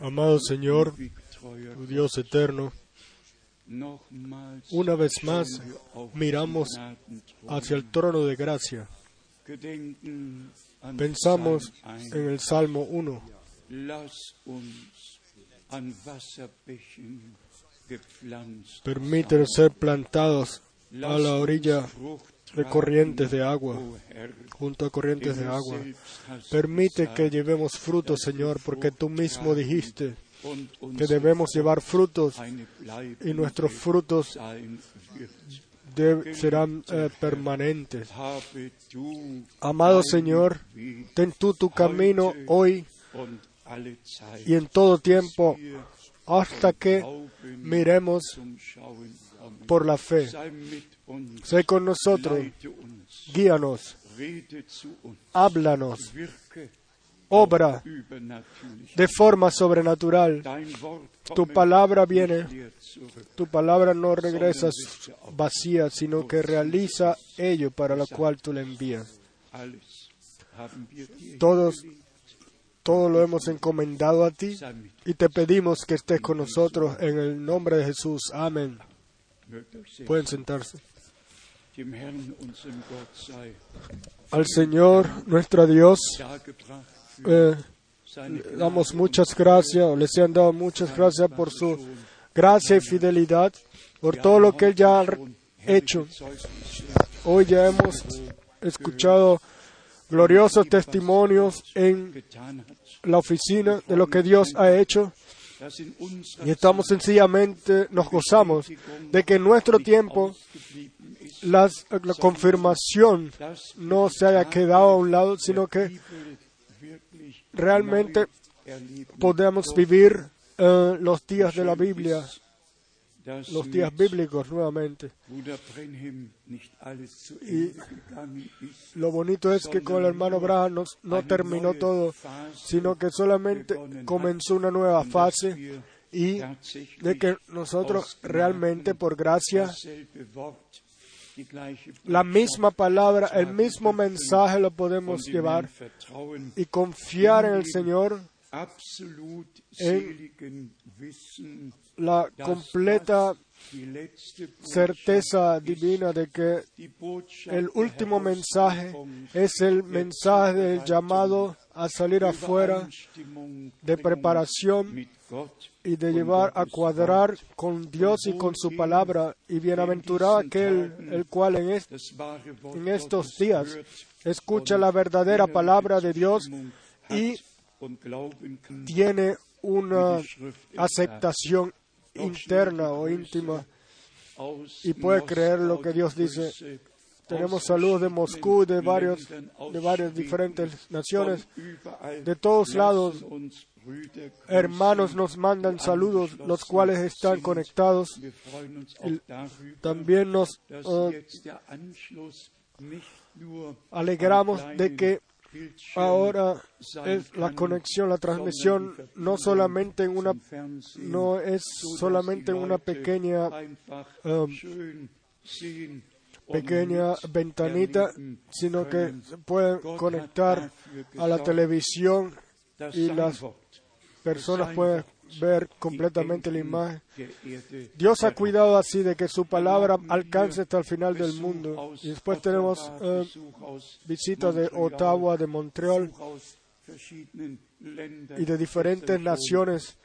Amado Señor, tu Dios eterno, una vez más miramos hacia el trono de gracia. Pensamos Psalm 1. en el Salmo 1. Lass uns an Wasserbächen gepflanzt Permítenos ser plantados a la orilla de corrientes de agua, junto a corrientes de agua. Permite que llevemos frutos, Señor, porque tú mismo dijiste que debemos llevar frutos y nuestros frutos serán eh, permanentes. Amado Señor, ten tú tu camino hoy y en todo tiempo hasta que miremos. Por la fe. Sé con nosotros, guíanos, háblanos, obra de forma sobrenatural. Tu palabra viene, tu palabra no regresa vacía, sino que realiza ello para lo cual tú le envías. Todos, todo lo hemos encomendado a ti y te pedimos que estés con nosotros en el nombre de Jesús. Amén. Pueden sentarse. Al Señor, nuestro Dios, eh, damos muchas gracias, o les han dado muchas gracias por su gracia y fidelidad, por todo lo que Él ya ha hecho. Hoy ya hemos escuchado gloriosos testimonios en la oficina de lo que Dios ha hecho y estamos sencillamente, nos gozamos de que en nuestro tiempo la confirmación no se haya quedado a un lado, sino que realmente podemos vivir eh, los días de la Biblia, los días bíblicos nuevamente. Y- Lo bonito es que con el hermano Braham no, no terminó todo, sino que solamente comenzó una nueva fase y de que nosotros realmente por gracia la misma palabra, el mismo mensaje lo podemos dem llevar y confiar en el Señor, en seligen Wissen, la completa certeza divina de que el último mensaje es el mensaje del llamado a salir afuera de preparación y de llevar a cuadrar con Dios y con su palabra. Y bienaventurado aquel el cual en, est- en estos días escucha la verdadera palabra de Dios y tiene una aceptación interna o íntima y puede creer lo que Dios dice. Tenemos saludos de Moscú, de varios, de varias diferentes naciones. De todos lados, Hermanos nos mandan saludos, los cuales están conectados. Y También nos eh, alegramos am de que ahora es la conexión, la transmisión, no solamente en una, no es solamente en una pequeña, und pequeña ventanita, sino que se pueden conectar a la televisión y las personas pueden ver completamente la imagen. Erde Dios ha cuidado así de que su palabra alcance hasta el final del mundo. Y después tenemos eh, visitas de Ottawa, de Montreal Y de diferentes naciones,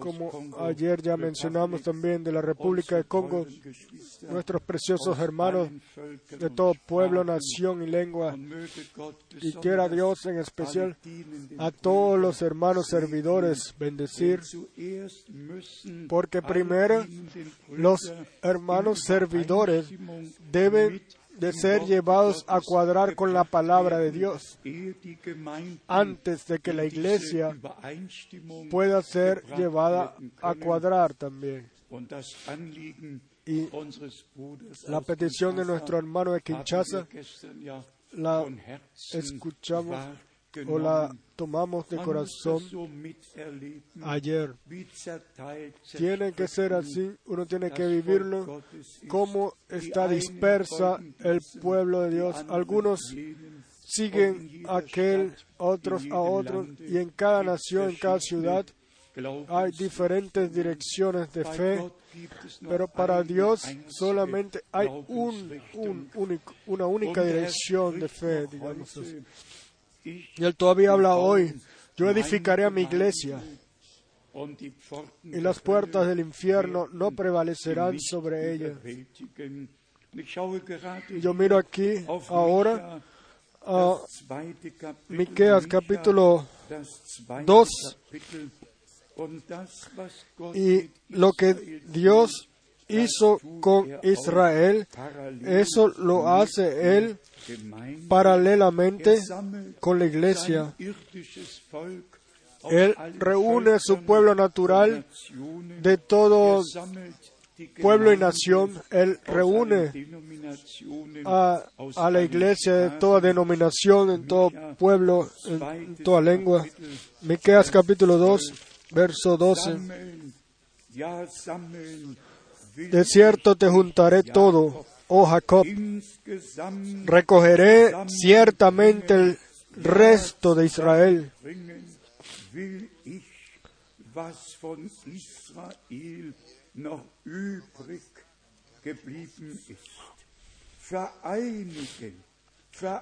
como ayer ya mencionamos también de la República de Congo, nuestros preciosos hermanos de todo pueblo, nación y lengua, y quiera Dios en especial a todos los hermanos servidores bendecir, porque primero los hermanos servidores deben de ser llevados a cuadrar con la palabra de Dios antes de que la iglesia pueda ser llevada a cuadrar también. Y la petición de nuestro hermano de Kinshasa la escuchamos. O la tomamos de corazón ayer. Tiene que ser así, uno tiene que vivirlo, cómo está dispersa el pueblo de Dios. Algunos siguen a aquel, otros a otro, y en cada nación, en cada ciudad, hay diferentes direcciones de fe, pero para Dios solamente hay un, un único, una única dirección de fe, digamos así. Y Él todavía habla hoy, yo edificaré a mi iglesia y las puertas del infierno no prevalecerán sobre ella. Yo miro aquí ahora a Miqueas capítulo 2 y lo que Dios hizo con Israel, eso lo hace Él paralelamente con la iglesia. Él reúne su pueblo natural de todo pueblo y nación. Él reúne a, a la iglesia de toda denominación, en todo pueblo, en toda lengua. Miqueas capítulo 2, verso 12. De cierto te juntaré todo, oh Jacob. Recogeré ciertamente el resto de Israel.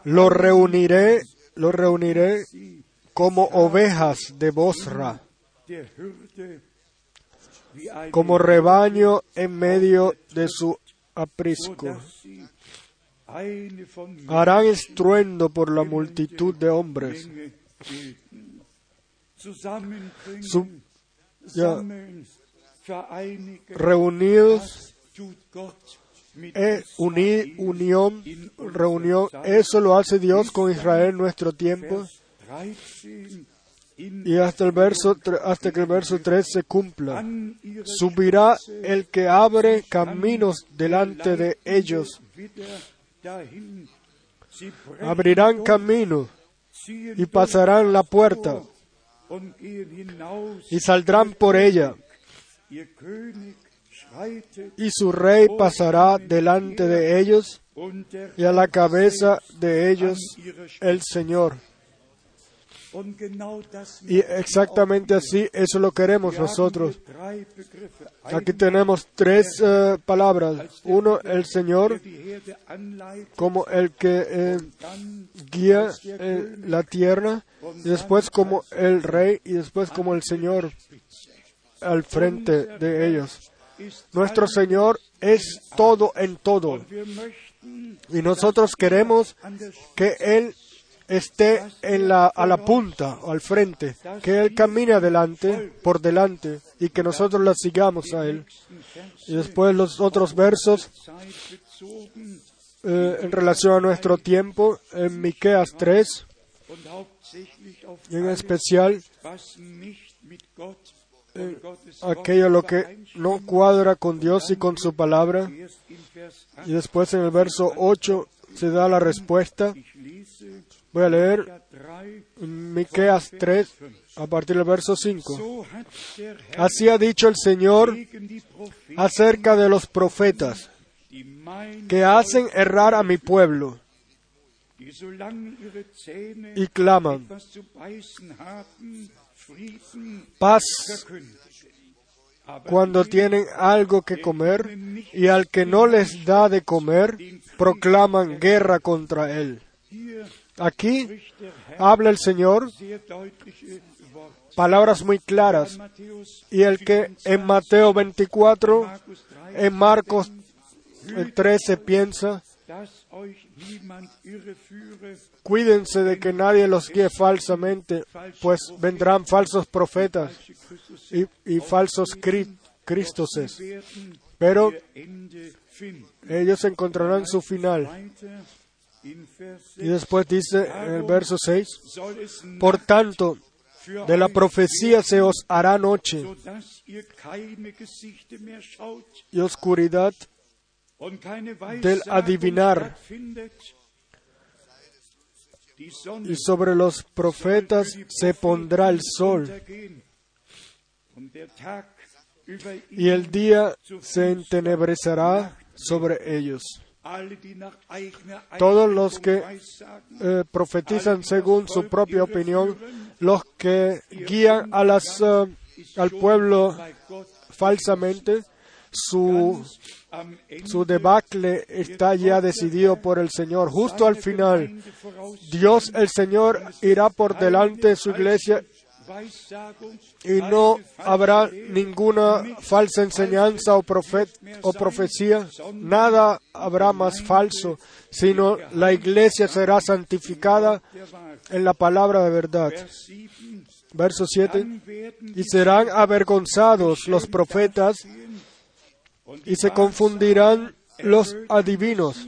Lo reuniré, lo reuniré como ovejas de Bosra, como rebaño en medio de su aprisco. Harán estruendo por la multitud de hombres. Reunidos, eh, unión, reunión. Eso lo hace Dios con Israel en nuestro tiempo. Vers 13, in Y hasta el verso, hasta que el verso 3 se cumpla. Subirá el que abre caminos delante de ellos. Abrirán ziehen y pasarán la puerta y saldrán por ella. Y su rey pasará delante de ellos y a la cabeza de ellos el Señor. Y exactamente así, eso lo queremos nosotros. Aquí tenemos tres eh, palabras. Uno, el Señor, como el que eh, guía eh, la tierra, después como el rey, y después como el Señor al frente de ellos. Nuestro. Señor es todo en todo. Y nosotros queremos que Él esté en la, a la punta o al frente, que Él camine adelante, por delante, y que nosotros la sigamos a Él. Y después los otros versos eh, en relación a nuestro tiempo, en Miqueas 3, und hauptsächlich auf y en especial Wort aquello lo que no cuadra con Dios y con su palabra. Erst in Vers 8, Y después en el verso 8 se da la respuesta. Voy a leer ja 3, en Miqueas 3 a partir del verso 5. so hat der Herr Así ha dicho el Señor acerca de los profetas que hacen errar a mi pueblo y claman, paz cuando tienen algo que comer y al que no les da de comer, proclaman guerra contra él. Aquí habla el Señor palabras muy claras y el que en Mateo 24, Markus 3, en Marcos el 13 piensa, dass euch niemand irreführe, cuídense de que nadie los guíe falsamente, pues vendrán falsos profetas y, falsos cri- cristoses, pero ellos encontrarán su final. Y 6 después dice en el verso 6, soll es por tanto, de la profecía se os hará noche y oscuridad del adivinar. y sobre los profetas se pondrá el sol y el día se entenebrecerá sobre ellos. Todos los que eh, profetizan según su propia opinión, los que guían a las, eh, al pueblo falsamente, su, su debacle está ya decidido por el Señor. Justo al final, Dios el Señor irá por delante de su iglesia y no habrá ninguna falsa enseñanza o, profecía, nada habrá más falso, sino la iglesia será santificada en la palabra de verdad. Vers 7, Verso 7. dann werden Y serán avergonzados los profetas y se confundirán los adivinos.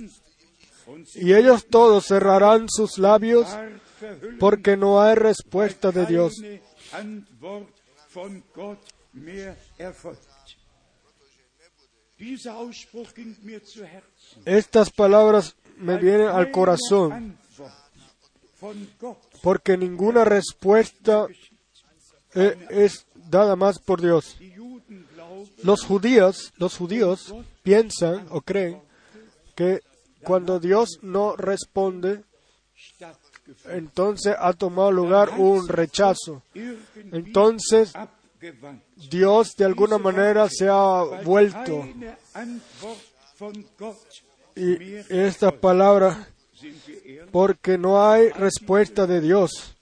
Y ellos todos cerrarán sus labios porque no hay respuesta de Dios. Keine Antwort von Gott mehr erfolgt. Dieser Ausspruch ging mir zu Herzen. Estas palabras me vienen al corazón porque ninguna respuesta eh, es dada más por Dios. Los judíos, los judíos piensan o creen que cuando Dios no responde, entonces ha tomado lugar un rechazo. Entonces. Dios de alguna manera se ha vuelto. Y esta palabra, porque no hay respuesta de Dios.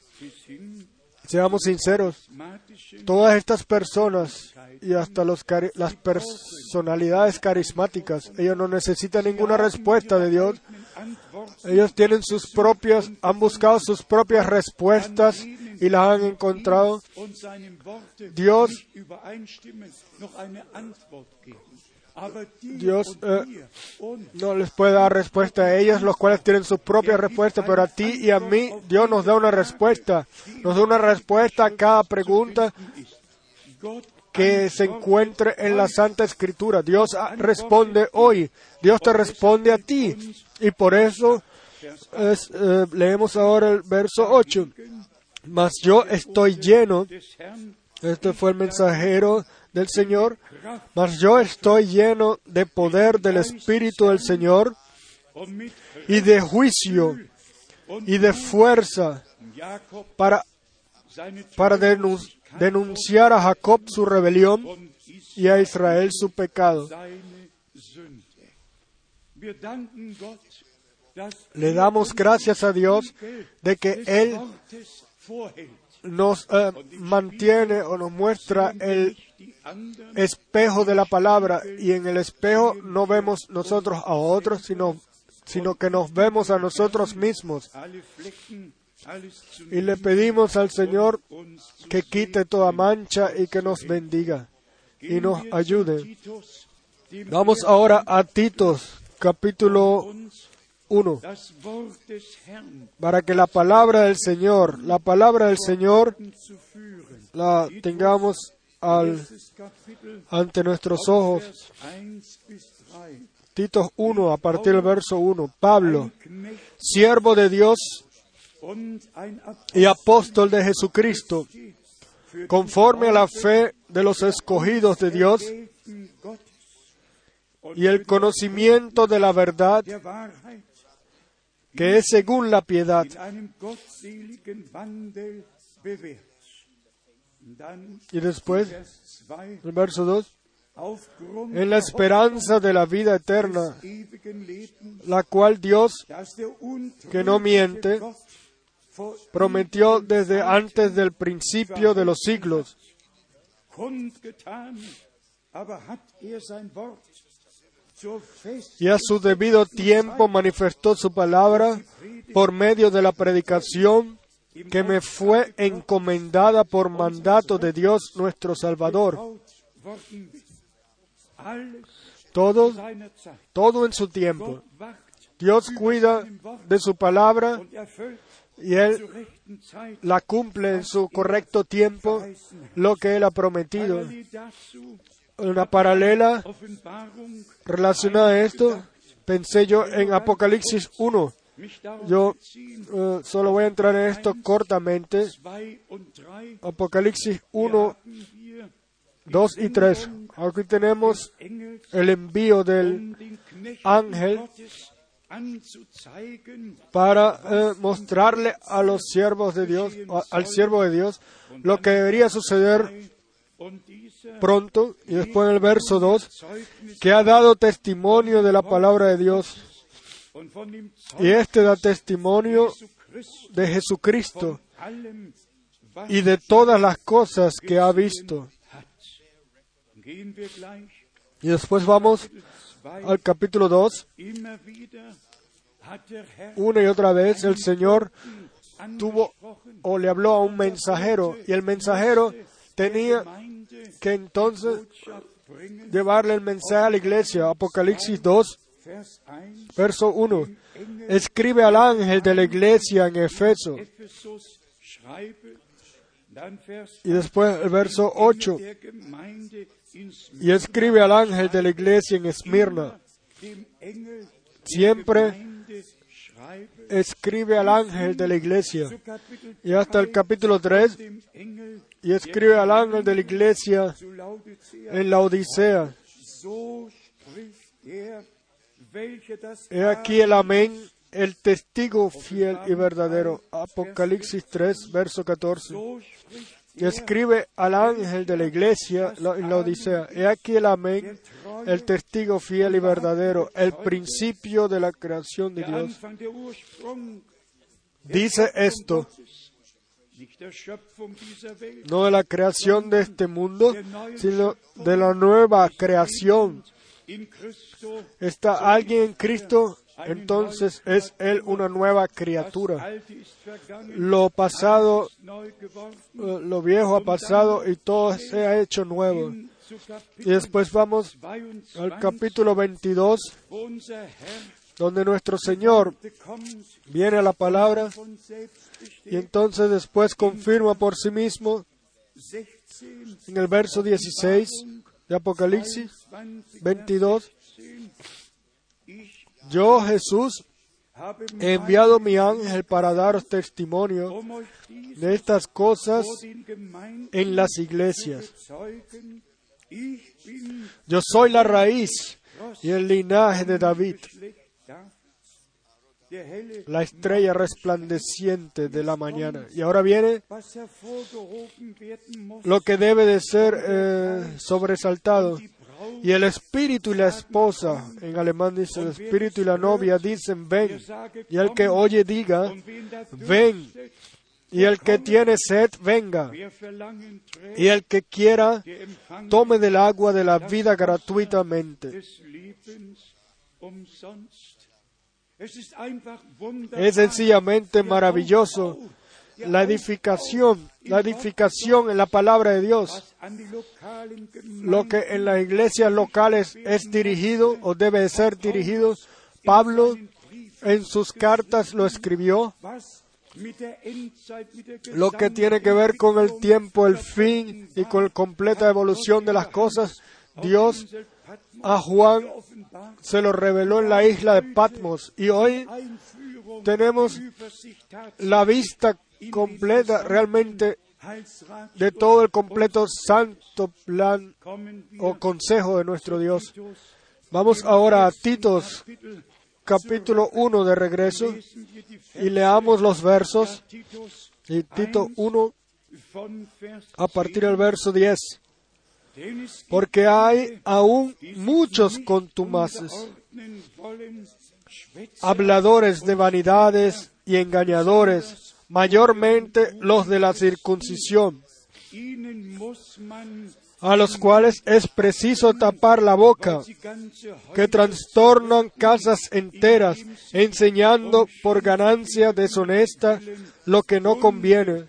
Seamos sinceros, todas estas personas y hasta las personalidades carismáticas, ellos no necesitan ninguna respuesta de Dios. Ellos tienen sus propias, han buscado sus propias respuestas y las han encontrado. Dios- Dios, eh, No les puede dar respuesta a ellos, los cuales tienen su propia respuesta, pero a ti y a mí Dios nos da una respuesta. Nos da una respuesta a cada pregunta que se encuentre en la Santa Escritura. Dios ah, responde hoy, Dios te responde a ti. Y por eso es, eh, leemos ahora el verso 8. Mas yo estoy lleno, este fue el mensajero del Señor, mas yo estoy lleno de poder del Espíritu del Señor y de juicio y de fuerza para, para denun- denunciar a Jacob su rebelión y a Israel su pecado. Le damos gracias a Dios de que Él nos eh, mantiene o nos muestra el espejo de la palabra y en el espejo no vemos nosotros a otros, sino, sino que nos vemos a nosotros mismos. Y le pedimos al Señor que quite toda mancha y que nos bendiga y nos ayude. Vamos ahora a Titos, capítulo uns 1, das Wort des Herrn para que la palabra del Señor, la palabra del Señor la tengamos ante nuestros ojos. Vers 1 bis 3. Titos 1, a partir del verso 1. Pablo, siervo de Dios y apóstol de Jesucristo, conforme a la fe de los escogidos de Dios y el conocimiento de la verdad que es según la piedad. Y después, Vers 2, el verso 2, aufgrund en la esperanza de la vida eterna, la cual Dios que no miente, prometió desde antes del principio de los siglos. er Y a su debido tiempo manifestó su palabra por medio de la predicación que me fue encomendada por mandato de Dios nuestro Salvador. Todo, todo en su tiempo. Dios cuida de su palabra y Él la cumple en su correcto tiempo lo que Él ha prometido. Una paralela relacionada a esto, pensé yo en Apocalipsis 1. mich darauf Yo eh, solo voy a entrar en esto cortamente. 2 und 3 Apocalipsis 1, haben wir 2 y 3. Aquí tenemos el envío del, ángel para eh, mostrarle a los siervos de Dios, al siervo de Dios, lo que debería suceder pronto. Y después en el verso 2, que ha dado testimonio de la palabra de Dios. Y este da testimonio de Jesucristo y de todas las cosas que ha visto. Y después vamos al capítulo 2. Una y otra vez el Señor tuvo o le habló a un mensajero y el mensajero tenía que entonces llevarle el mensaje a la iglesia. Apocalipsis 2, verso 1. Escribe al ángel de la iglesia en Efeso. Y después el verso 8. Y escribe al ángel de la iglesia en Esmirna. Siempre escribe al ángel de la iglesia. Y hasta el capítulo 3. Y escribe al ángel de la iglesia en la Odisea. He aquí el amén, el testigo fiel y verdadero. Apocalipsis 3, verso 14 escribe al ángel de la iglesia en la Odisea, he aquí el amén, el testigo fiel y verdadero, el principio de la creación de Dios. Dice esto, no de la creación de este mundo, sino de la nueva creación. ¿Está alguien en Cristo? Entonces es Él una nueva criatura. Lo pasado, eh, lo viejo ha pasado y todo se ha hecho nuevo. Y después vamos al capítulo 22, donde nuestro Señor viene a la palabra y entonces después confirma por sí mismo en el verso 16 de Apocalipsis 22 yo, Jesús, he enviado mi ángel para daros testimonio de estas cosas en las iglesias. Yo soy la raíz y el linaje de David, la estrella resplandeciente de la mañana. Y ahora viene lo que debe de ser eh, sobresaltado. Y el espíritu y la esposa, en alemán dice el espíritu y la novia, dicen ven. Y el que oye diga, ven. Y el que tiene sed, venga. Y el que quiera, tome del agua de la vida gratuitamente. Es sencillamente maravilloso la edificación, la edificación en la palabra de Dios, lo que en las iglesias locales es dirigido o debe de ser dirigido, Pablo en sus cartas lo escribió, lo que tiene que ver con el tiempo, el fin y con la completa evolución de las cosas, Dios a Juan se lo reveló en la isla de Patmos. Y hoy tenemos la vista completa realmente de todo el completo santo plan o consejo de nuestro Dios. Vamos ahora a Titos capítulo 1 de regreso y leamos los versos. Y Tito 1 a partir del verso 10. Porque hay aún muchos contumaces, habladores de vanidades y engañadores mayormente los de la circuncisión, a los cuales es preciso tapar la boca, que trastornan casas enteras, enseñando por ganancia deshonesta lo que no conviene.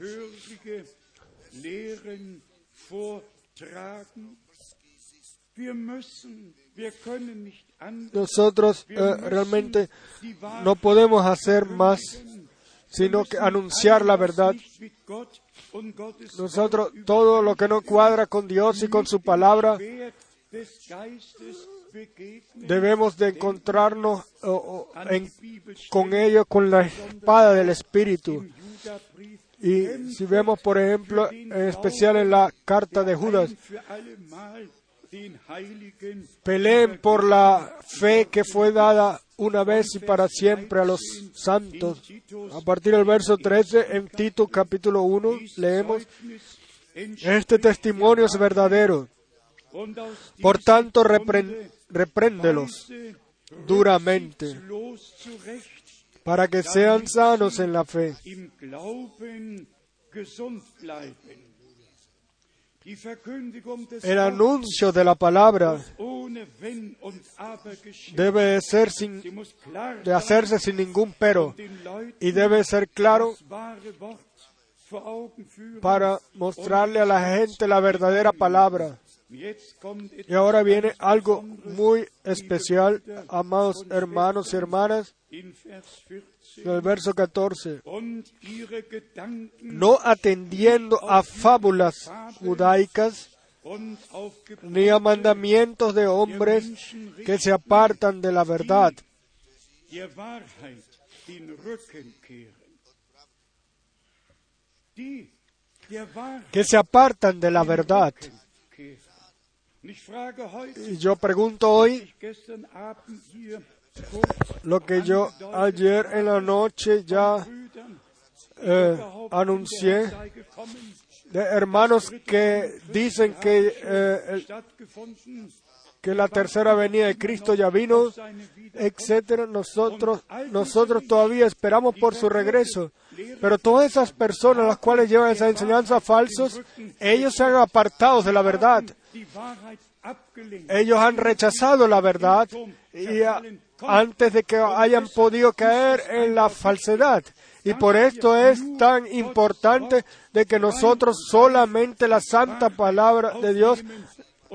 Nosotros eh, realmente no podemos hacer más sino que anunciar la verdad. Nosotros, todo lo que no cuadra con Dios y con su palabra, debemos de encontrarnos con ello con la espada del Espíritu. Y si vemos, por ejemplo, en especial en la carta de Judas, Peleen por la fe que fue dada una vez y para siempre a los santos. A partir del verso 13 en Tito capítulo 1 leemos, este testimonio es verdadero. Por tanto, repréndelos duramente para que sean sanos en la fe. El anuncio de la palabra debe de ser sin, de hacerse sin ningún pero y debe ser claro para mostrarle a la gente la verdadera palabra. Y ahora viene algo muy especial, amados hermanos y hermanas, in Vers 14. en el verso 14. Und ihre Gedanken No atendiendo a fábulas judaicas ni a mandamientos de hombres que se apartan de la verdad, que se apartan de la verdad. Y yo pregunto hoy lo que yo ayer en la noche ya eh, anuncié de hermanos que dicen que, eh, el- que la tercera venida de Cristo ya vino, etcétera. Nosotros, nosotros todavía esperamos por su regreso. Pero todas esas personas las cuales llevan esa enseñanza falsos, ellos se han apartado de la verdad. Ellos han rechazado la verdad y antes de que hayan podido caer en la falsedad. Y por esto es tan importante de que nosotros solamente la santa palabra de Dios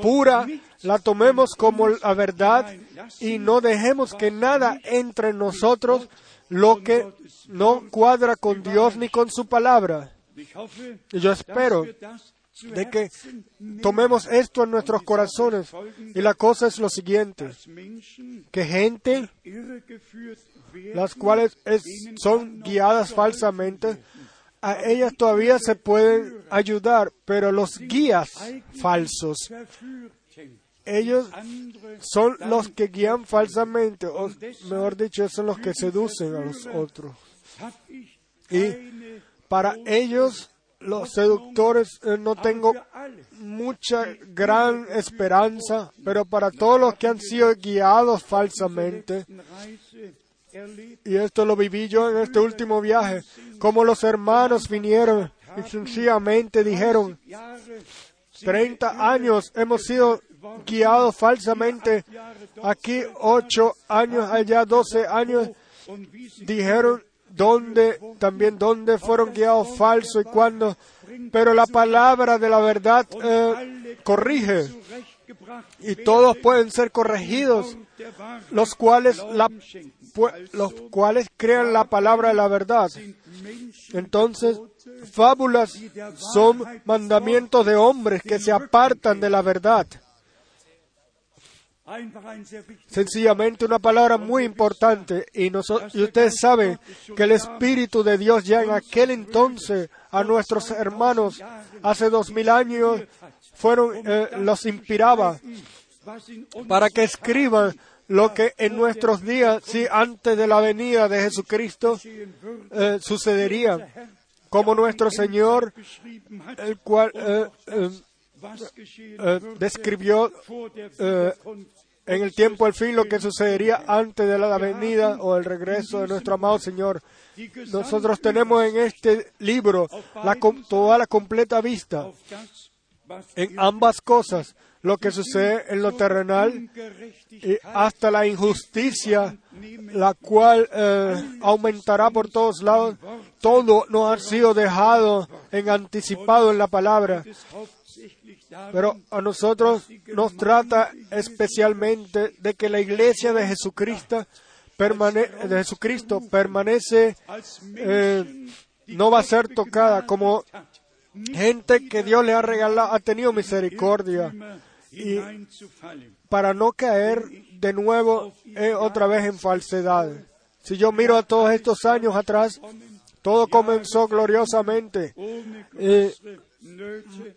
pura la tomemos como la verdad y no dejemos que nada entre en nosotros lo que no cuadra con Dios ni con su palabra. Y yo espero de que tomemos esto en nuestros corazones. Y la cosa es lo siguiente, que gente, las cuales es- son guiadas falsamente, a ellas todavía se pueden ayudar, pero los guías falsos, ellos son los que guían falsamente, o mejor dicho, son los que seducen a los otros. Y para ellos, los seductores, eh, no tengo mucha gran esperanza, pero para todos los que han sido guiados falsamente, y esto lo viví yo en este último viaje, como los hermanos vinieron y sencillamente dijeron, Jahre, 30 años hemos sido guiados falsamente, aquí 8 años, allá 12 años, dijeron dónde, también dónde fueron guiados falsos y cuándo, pero la palabra de la verdad eh, corrige y todos pueden ser corregidos, los cuales, la, los cuales crean la palabra de la verdad. Entonces, fábulas son mandamientos de hombres que se apartan de la verdad. Sencillamente una palabra muy importante y, ustedes saben que el Espíritu de Dios ya en aquel entonces a nuestros hermanos hace dos mil años fueron eh, los inspiraba para que escriban lo que en nuestros días, sí, antes de la venida de Jesucristo, eh, sucedería, como nuestro Señor, el cual eh, eh, describió eh, en el tiempo al fin lo que sucedería antes de la venida o el regreso de nuestro amado Señor. Nosotros tenemos en este libro la, toda la completa vista en ambas cosas, lo que sucede en lo terrenal y hasta la injusticia, la cual eh, aumentará por todos lados. Todo nos ha sido dejado en anticipado en la palabra. Pero a nosotros nos trata especialmente de que la iglesia de Jesucristo, permane- de Jesucristo permanece, eh, no va a ser tocada como gente que Dios le ha regalado, ha tenido misericordia y para no caer de nuevo eh, otra vez en falsedad. Si yo miro a todos estos años atrás, todo comenzó gloriosamente. Eh,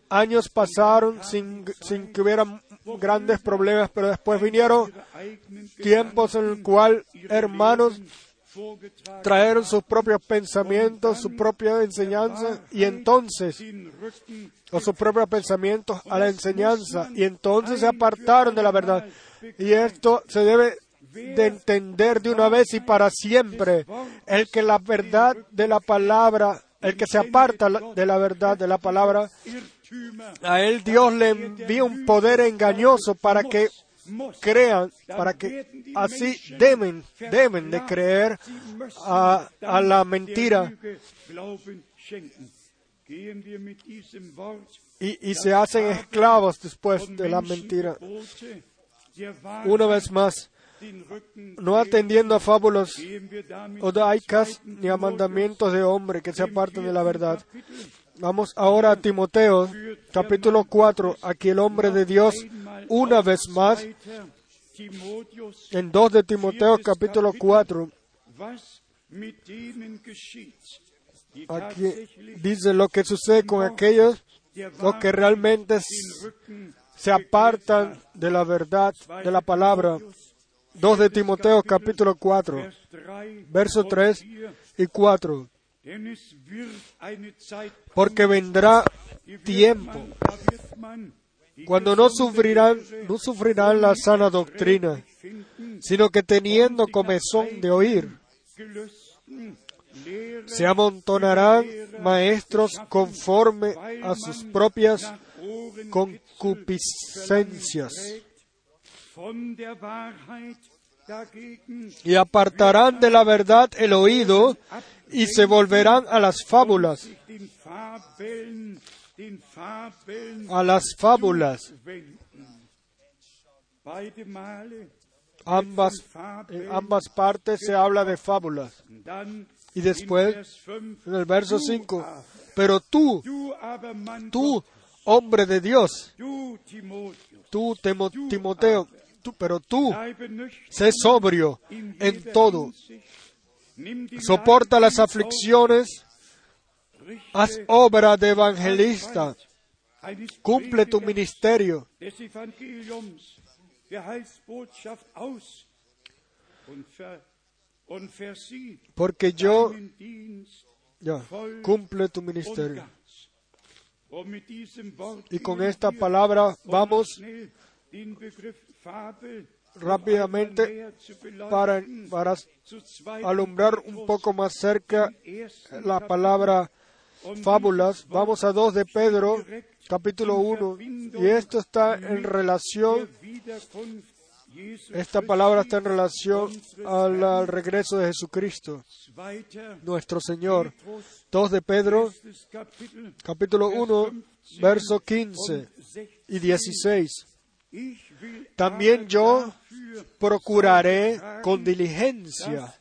años pasaron sin, sin que hubiera grandes problemas, pero después vinieron tiempos en el cual hermanos trajeron sus propios pensamientos, su propia enseñanza, y entonces, o sus propios pensamientos a la enseñanza, y entonces se apartaron de la verdad. Y esto se debe de entender de una vez y para siempre, el que la verdad de la palabra, el que se aparta de la verdad de la palabra, a él Dios le envía un poder engañoso para que crean, para que así deben, deben de creer a, la mentira y se hacen esclavos después de la mentira. Una vez más, no atendiendo a fábulas odaicas ni a mandamientos de hombre que se apartan de la verdad. Vamos ahora a Timoteo, capítulo 4. Aquí el hombre de Dios, una vez más, en 2 de Timoteo, capítulo 4. Aquí dice lo que sucede con aquellos los que realmente se apartan de la verdad, de la palabra. 2 de Timoteo capítulo 4, versos 3 y 4. Porque vendrá tiempo cuando no sufrirán, no sufrirán la sana doctrina, sino que teniendo comezón de oír, se amontonarán maestros conforme a sus propias concupiscencias y apartarán de la verdad el oído y se volverán a las fábulas, a las fábulas. Ambas, en ambas partes se habla de fábulas. Y después, en el verso 5, pero tú, tú, hombre de Dios, tú, Timoteo, tú, pero tú, sé sobrio en todo, soporta las aflicciones, haz obra de evangelista, cumple tu ministerio. Porque yo, ya, cumple tu ministerio. Y con esta palabra vamos rápidamente para, alumbrar un poco más cerca la palabra fábulas. Vamos a 2 de Pedro, capítulo 1, y esto está en relación, esta palabra está en relación al, al regreso de Jesucristo, nuestro Señor. 2 de Pedro, capítulo 1, verso 15 y 16. También yo procuraré con diligencia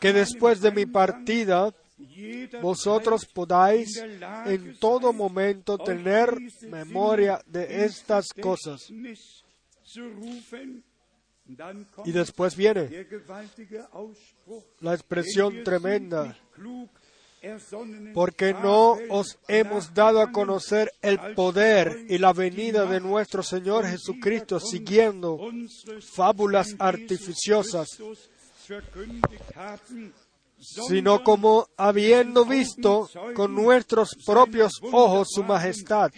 que después de mi partida vosotros podáis en todo momento tener memoria de estas cosas. Y después viene la expresión tremenda, porque no os hemos dado a conocer el poder y la venida de nuestro Señor Jesucristo siguiendo fábulas artificiosas, sino como habiendo visto con nuestros propios ojos su majestad.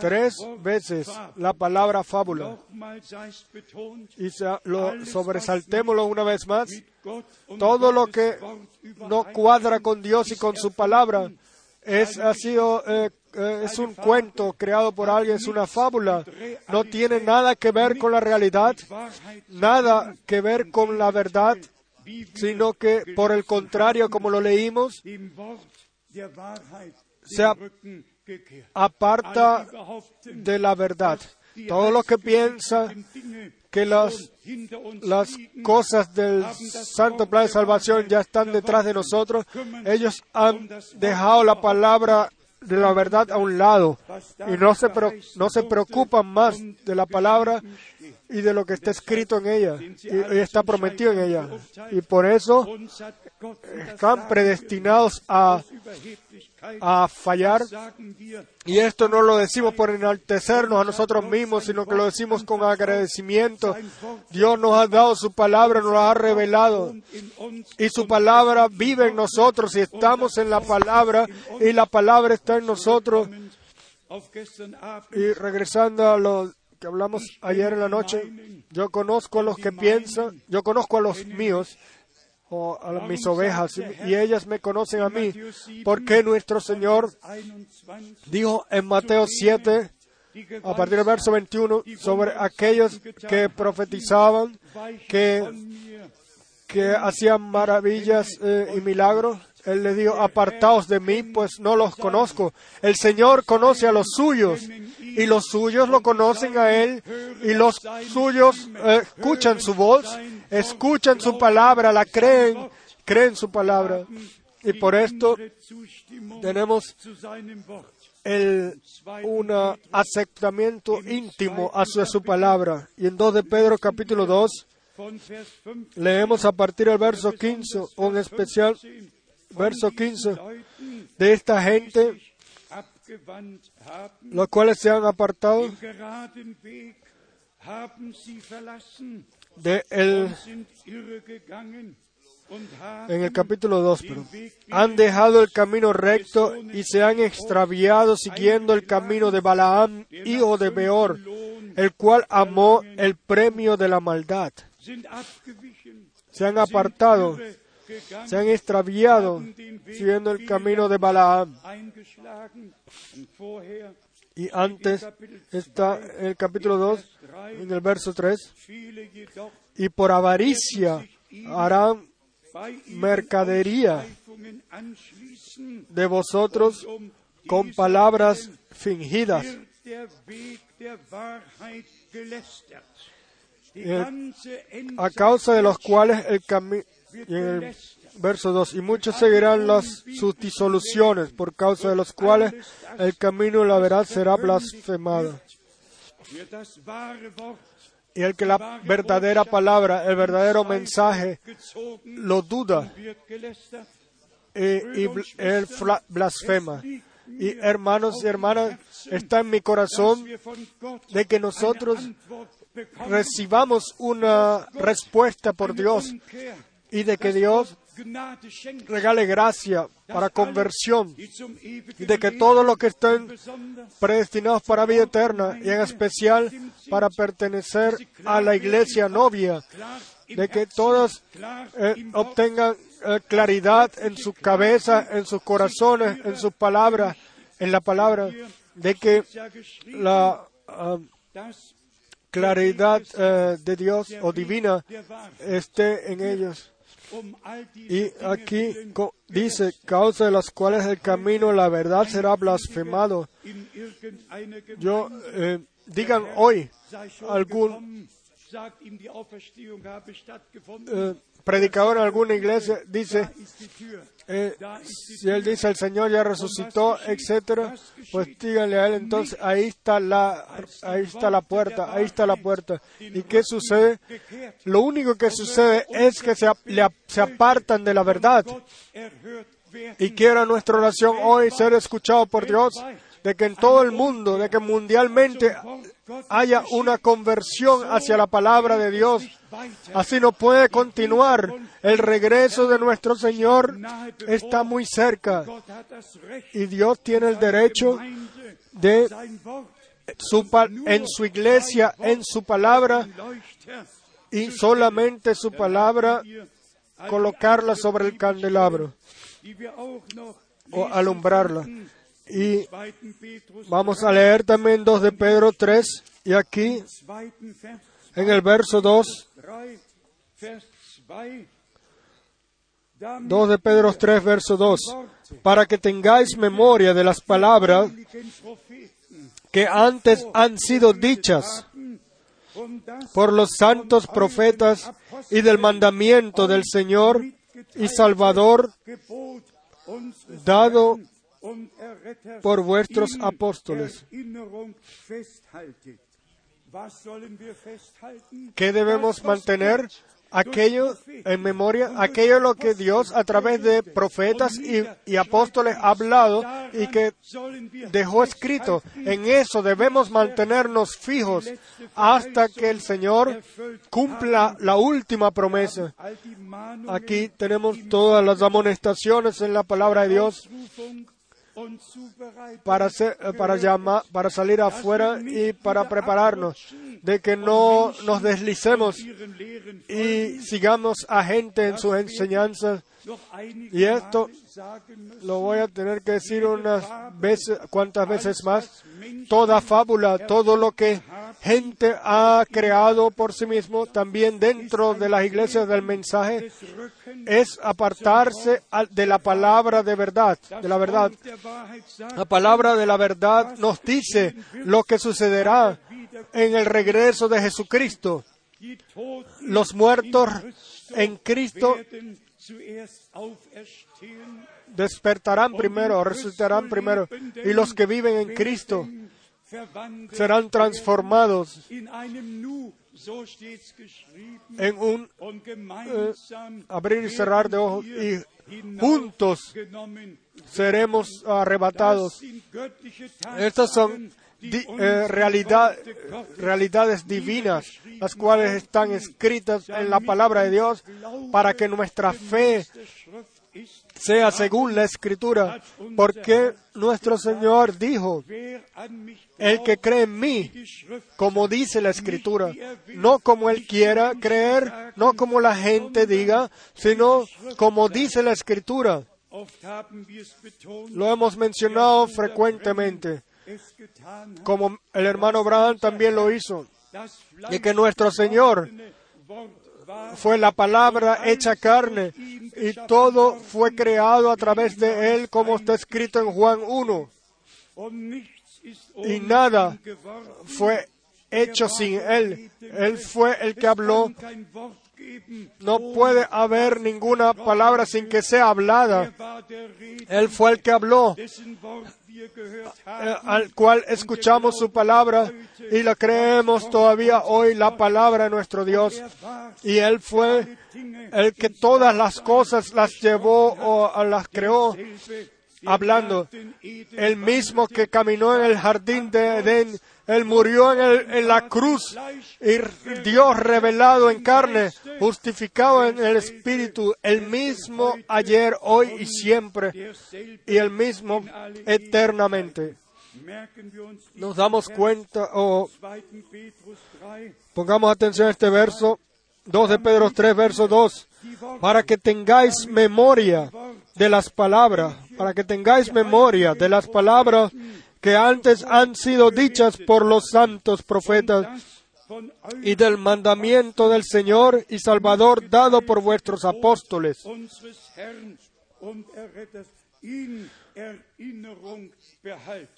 Tres veces la palabra fábula. Y lo, sobresaltémoslo una vez más. Todo lo que no cuadra con Dios y con su palabra es, ha sido, eh, eh, es un cuento creado por alguien, es una fábula. No tiene nada que ver con la realidad, nada que ver con la verdad, sino que por el contrario, como lo leímos, se aparta de la verdad. Todo lo que piensa que las, las cosas del santo plan de salvación ya están detrás de nosotros, ellos han dejado la palabra de la verdad a un lado y no se, no se preocupan más de la palabra y de lo que está escrito en ella y, y está prometido en ella. Y por eso están predestinados a. a fallar. Y esto no lo decimos por enaltecernos a nosotros mismos, sino que lo decimos con agradecimiento. Dios nos ha dado su palabra, nos ha revelado. Y su palabra vive en nosotros y estamos en la palabra y la palabra está en nosotros. Y regresando a lo que hablamos ayer en la noche, yo conozco a los que piensan, yo conozco a los míos o a mis ovejas y, ellas me conocen a mí, porque nuestro Señor 21 dijo en Mateo 7, die a partir del verso 21, sobre aquellos que profetizaban, que, que hacían maravillas eh, y milagros. Él le dijo, apartaos de mí, pues no los conozco. El Señor conoce a los suyos y los suyos lo conocen a Él y los suyos eh, escuchan su voz, escuchan su palabra, la creen, creen su palabra. Y por esto tenemos el, un aceptamiento íntimo hacia su palabra. Y en 2 de Pedro capítulo 2 Von Vers 5 leemos a partir del verso 15, o en especial 15, verso von 15, diesen Leuten, de esta gente, los cuales se han apartado de el, en el capítulo 2, pero han dejado el camino recto y se han extraviado siguiendo el camino de Balaam, hijo de Beor, el cual amó el premio de la maldad. Se han apartado, se han extraviado siguiendo el camino de Balaam. Y antes está el capítulo 2, en el verso 3, viele jedoch y por avaricia harán mercadería de vosotros con palabras fingidas. a causa de los cuales el camino, el verso 2, y muchos seguirán las, sus disoluciones, por causa de los cuales el camino de la verdad será blasfemado. Y el que la verdadera palabra, el verdadero mensaje, lo duda eh, y bl- él blasfema. Y hermanos y hermanas, está en mi corazón de que nosotros recibamos una respuesta por Dios y de que Dios regale gracia para conversión y de que todos los que besonders predestinados para vida eterna y en especial para pertenecer a la iglesia novia, de que todos eh, obtengan eh, claridad en su cabeza, en sus corazones, en sus palabras, en la palabra, de que la ah, claridad eh, de Dios o divina esté en ellos. Y aquí dice, causa de las cuales el camino, la verdad será blasfemado. Yo, eh, digan hoy, algún eh, predicador en alguna iglesia dice, eh, si él dice el Señor ya resucitó, etcétera, pues díganle a él entonces ahí está la ahí está la puerta, ahí está la puerta. ¿Y qué sucede? Lo único que sucede es que se, le se apartan de la verdad. Y quiera nuestra oración hoy ser escuchado por Dios, de que en todo el mundo, de que mundialmente haya una conversión hacia la palabra de Dios. Así no puede continuar. El regreso de nuestro Señor está muy cerca y Dios tiene el derecho de en su iglesia, en su palabra y solamente su palabra colocarla sobre el candelabro o alumbrarla. Y 2. Petrus vamos a leer también 2 de Pedro 3 y aquí 2. Vers en el verso 2, 3, Vers 2, damit 2 de Pedro 3, verso 2, para que tengáis memoria de las palabras que antes han sido dichas por los santos profetas y del mandamiento del Señor y Salvador dado por vuestros apóstoles. ¿Qué debemos mantener? Aquello en memoria, aquello lo que Dios a través de profetas y, y apóstoles ha hablado y que dejó escrito. En eso debemos mantenernos fijos hasta que el Señor cumpla la última promesa. Aquí tenemos todas las amonestaciones en la palabra de Dios para, hacer- eh, para, llamar, para salir afuera y para prepararnos de que no nos deslicemos y sigamos a gente en sus enseñanzas. Y esto lo voy a tener que decir unas veces, cuantas veces más. Toda fábula, todo lo que gente ha creado por sí mismo, también dentro de las iglesias del mensaje, es apartarse de la palabra de verdad, de la verdad. La palabra de la verdad nos dice lo que sucederá en el regreso de Jesucristo. Los muertos en Cristo despertarán primero, resucitarán primero, y los que viven en Cristo serán transformados en un gemeinsam abrir y cerrar de ojos y juntos seremos arrebatados. Estas son eh, realidad- realidades divinas, las cuales están escritas en la palabra de Dios para que nuestra fe sea según la escritura, porque nuestro Señor dijo, el que cree en mí, como dice la escritura, no como él quiera creer, no como la gente diga, sino como dice la escritura. Lo hemos mencionado frecuentemente, como el hermano Abraham también lo hizo, y que nuestro Señor fue la palabra hecha carne y todo fue creado a través de él, como está escrito en Juan 1. und nichts ist Y nada fue hecho sin él. Él fue el que habló. No puede haber ninguna palabra sin que sea hablada. Él fue el que habló, eh, al cual escuchamos su palabra y la creemos todavía hoy la palabra de nuestro Dios. Y Él fue el que todas las cosas las llevó o las creó, hablando. El mismo que caminó en el jardín de Edén, Él murió en, el- en la cruz y Dios revelado en carne, justificado en el Espíritu, el mismo ayer, hoy y siempre, y el mismo eternamente. Nos damos cuenta o 2. Petrus 3, pongamos atención a este verso, 2 de Pedro 3, verso 2, para que tengáis memoria de las palabras, para que tengáis memoria de las palabras que antes han sido dichas por los santos profetas y del mandamiento del Señor y Salvador dado por vuestros apóstoles.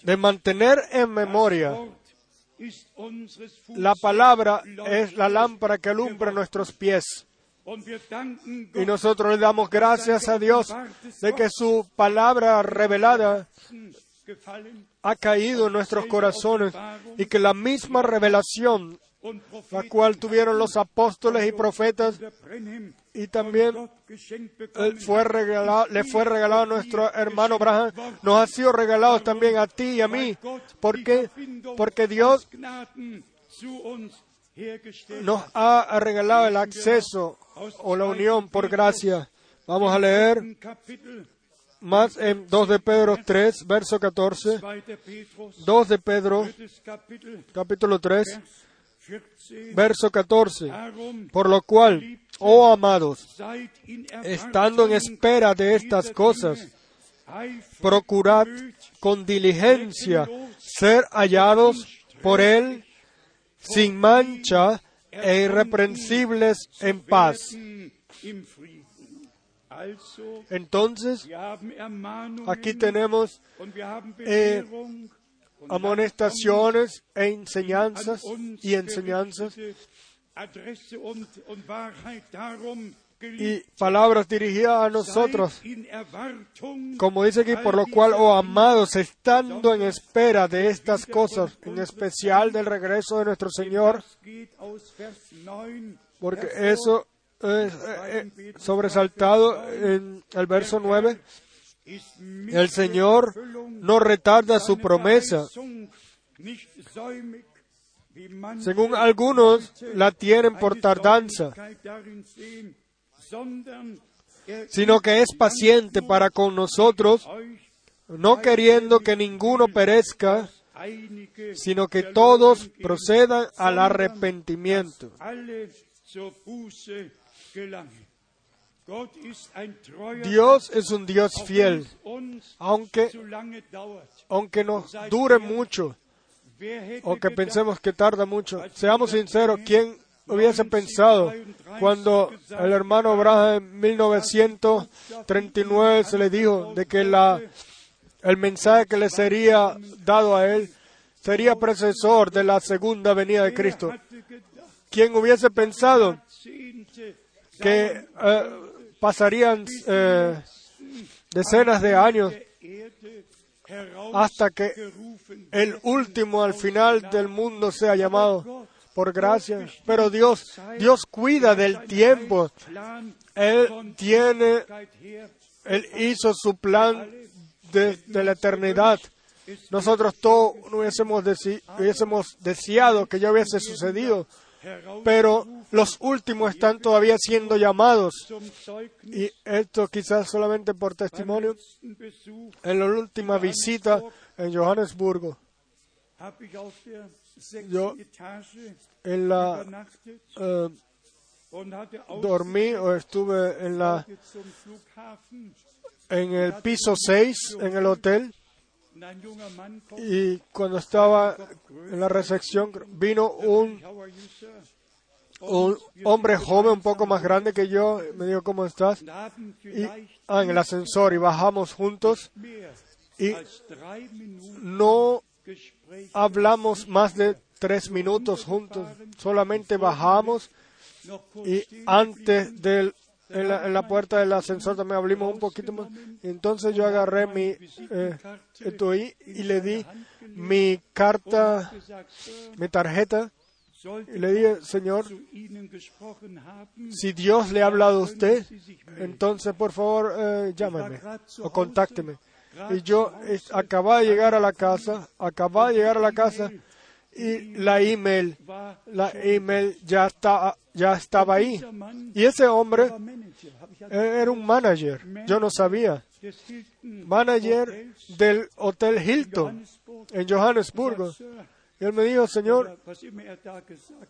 De mantener en memoria. La palabra es la lámpara que alumbra nuestros pies. Y nosotros le damos gracias a Dios de que su palabra revelada ha caído en nuestros corazones y que la misma revelación la cual tuvieron los apóstoles y profetas y también fue regalado, le fue regalado a nuestro hermano Abraham, nos ha sido regalado también a ti y a mí. ¿Por qué? Porque Dios nos ha regalado el acceso o la unión por gracia. Vamos a leer más en 2 de Pedro 3, verso 14. 2. Petrus, 2 de Pedro, capítulo 3, Vers 14. verso 14. Darum Por lo cual, oh amados, estando en espera de estas cosas, procurad con diligencia ser hallados por Él sin mancha e irreprensibles en paz. Entonces, aquí tenemos eh, amonestaciones e an enseñanzas y enseñanzas y palabras dirigidas a nosotros. Como dice aquí, por lo cual, oh amados, estando en espera de estas cosas, en especial del regreso de nuestro Señor, Das geht aus Vers 9 porque eso es eh, eh, sobresaltado en el verso 9. Ist mit El Señor no retarda su promesa, según algunos la tienen por tardanza, sino que es paciente para con nosotros, no queriendo que ninguno perezca, sino que todos procedan al arrepentimiento. Dios es un Dios fiel, aunque, aunque nos dure mucho Wer hätte o que gedacht, pensemos que tarda mucho. Seamos sinceros, ¿quién hubiese pensado cuando el hermano Abraham en 1939 se le dijo de que la, el mensaje que le sería dado a él sería precesor de la segunda venida de Cristo? ¿Quién hubiese pensado que eh, pasarían eh, decenas de años hasta que el último al final del mundo sea llamado por gracia. Pero Dios, Dios cuida del tiempo. Él tiene, Él hizo su plan desde la eternidad. Nosotros todos hubiésemos, hubiésemos deseado que ya hubiese sucedido, pero los últimos están todavía siendo llamados. Y esto quizás solamente por testimonio. En la última visita en Johannesburgo, Yo- en la, eh, dormí o estuve en la en el piso 6 en el hotel y cuando estaba en la recepción vino un, un hombre joven un poco más grande que yo me dijo cómo estás y ah, en el ascensor y bajamos juntos y no hablamos más de tres minutos juntos solamente bajamos y antes del en la, en la puerta del ascensor también hablamos un poquito más. Entonces yo agarré mi eh, y le di mi carta mi tarjeta y le dije señor si Dios le ha hablado a usted entonces por favor eh, llámame o contácteme y yo acababa de llegar a la casa acababa de llegar a la casa y la email la email ya está ya estaba ahí. Y ese hombre eh, era un manager. Yo no sabía. Manager del Hotel Hilton en Johannesburgo. Y él me dijo, Señor,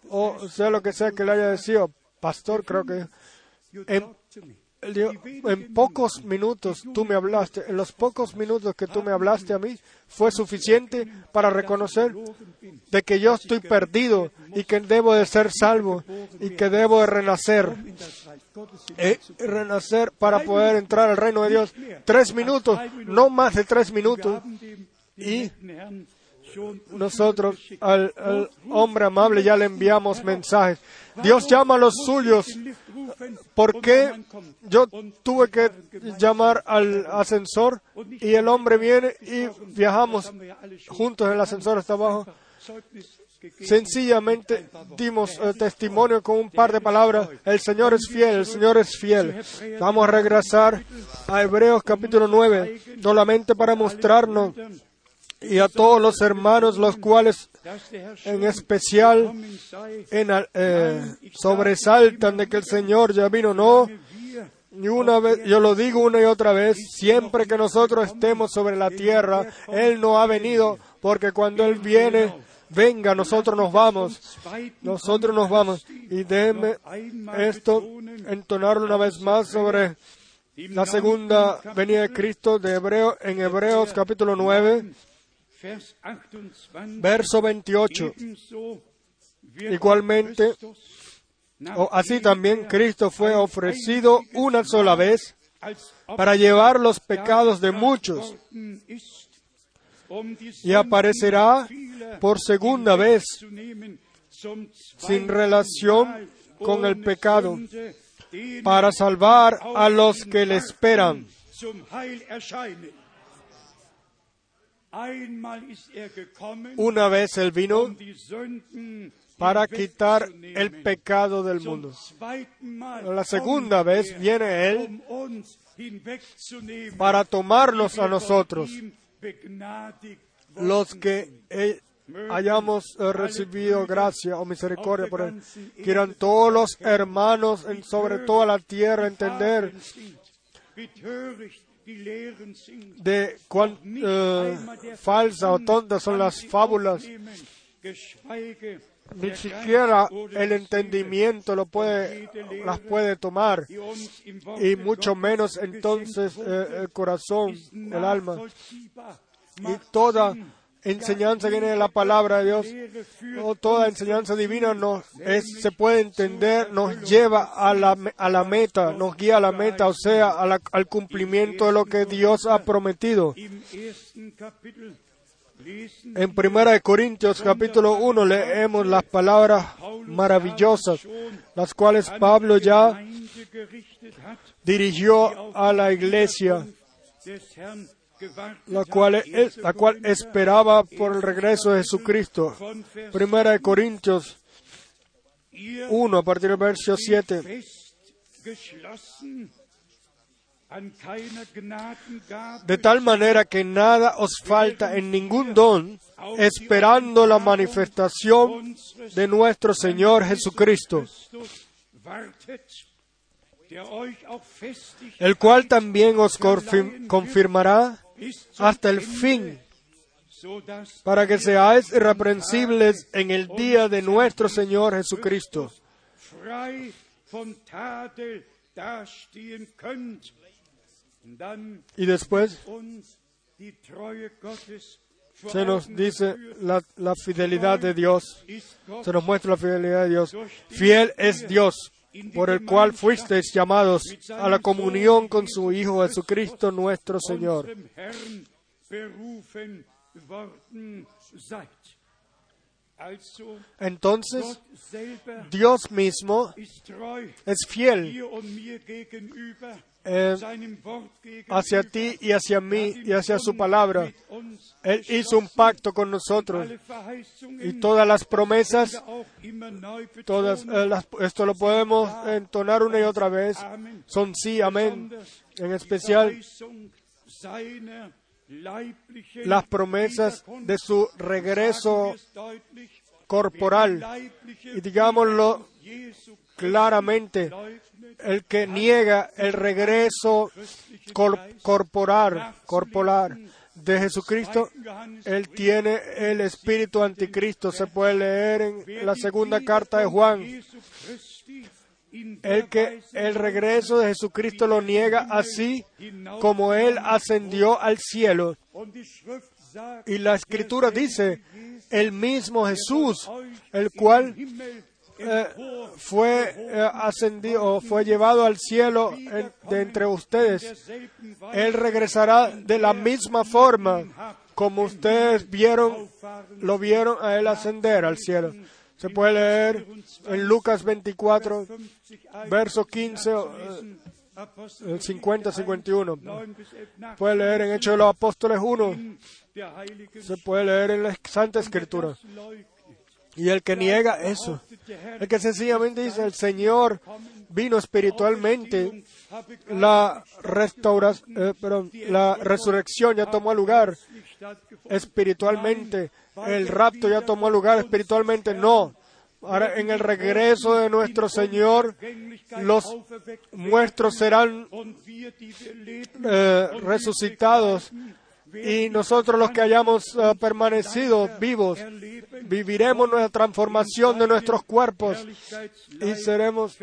o sea lo que sea que le haya decido, pastor, creo que en pocos minutos tú me hablaste, en los pocos minutos que tú me hablaste a mí, fue suficiente para reconocer de que yo estoy perdido y que debo de ser salvo y que debo de renacer. Eh, renacer para poder entrar al reino de Dios. Tres minutos, no más de tres minutos. Y nosotros al hombre amable ya le enviamos mensajes. Dios llama a los suyos. ¿Por qué yo tuve que llamar al ascensor y el hombre viene y viajamos juntos en el ascensor hasta abajo? Sencillamente dimos eh, testimonio con un par de palabras. El Señor es fiel, el Señor es fiel. Vamos a regresar a Hebreos capítulo 9, solamente para mostrarnos y a todos los hermanos, los cuales en especial en, eh, sobresaltan de que el Señor ya vino. No, y una vez, yo lo digo una y otra vez, siempre que nosotros estemos sobre la tierra, Él no ha venido, porque cuando Él viene, venga, nosotros nos vamos, nosotros nos vamos. Y déjeme esto, entonarlo una vez más sobre la segunda venida de Cristo de Hebreo, en Hebreos capítulo 9, verso 28. Igualmente, o así también Cristo fue ofrecido una sola vez para llevar los pecados de muchos y aparecerá por segunda vez sin relación con el pecado para salvar a los que le esperan. Una vez Él vino um para quitar el pecado del mundo. La segunda vez er, viene Él um para tomarnos a nosotros, los que hayamos eh, recibido gracia o misericordia por Él. Quieran todos los hermanos en sobre toda la tierra entender De cuán eh, falsas o tontas son las fábulas. Ni siquiera el entendimiento lo puede, las puede tomar, y mucho menos entonces eh, el corazón, el alma. Y toda. Enseñanza viene de la palabra de Dios, Lehre führt o toda enseñanza divina se puede entender, nos lleva a la, meta, nos guía a la meta, o sea, al cumplimiento de lo que Dios ha prometido. En Primera Corintios capítulo 1 leemos las palabras maravillosas, las cuales Pablo ya dirigió a la iglesia, la cual, es- la cual esperaba por el regreso de Jesucristo. Primera de Corintios ihr 1 a partir del verso 7. fest geschlossen an keiner Gnadengabe De tal manera que nada os falta en ningún don, esperando la manifestación de nuestro Señor Jesucristo, el cual también os confirm- confirmará hasta el fin, para que seáis irreprensibles en el día de nuestro Señor Jesucristo. Y después se nos dice la, la fidelidad de Dios, se nos muestra la fidelidad de Dios. Fiel es Dios, por el cual fuisteis llamados a la comunión con su Hijo Jesucristo nuestro Señor. Entonces, Dios mismo es fiel eh, hacia ti y hacia mí y hacia su palabra. Él hizo un pacto con nosotros y todas las promesas, todas eh, las- esto lo podemos entonar una y otra vez, son sí, amén. En especial las promesas de su regreso corporal. Y digámoslo claramente, el que niega el regreso cor- corporal, corporal de Jesucristo, él tiene el espíritu anticristo. Se puede leer en la segunda carta de Juan. El que el regreso de Jesucristo lo niega así como él ascendió al cielo. Y la escritura dice, el mismo Jesús, el cual eh, fue eh, ascendido o fue llevado al cielo de entre ustedes. Él regresará de la misma forma como ustedes vieron, lo vieron a él ascender al cielo. Se puede leer en Lucas 24, verso 15, eh, 50, 51. Puede leer en Hechos de los Apóstoles 1. Se puede leer en la Santa Escritura. Y el que niega eso, el que sencillamente dice, el Señor vino espiritualmente, la restauración, perdón, la resurrección ya tomó lugar espiritualmente, el rapto ya tomó lugar espiritualmente, no. Ahora, en el regreso de nuestro Señor, los muestros serán eh, resucitados y nosotros los que hayamos eh, permanecido vivos viviremos nuestra transformación de nuestros cuerpos y seremos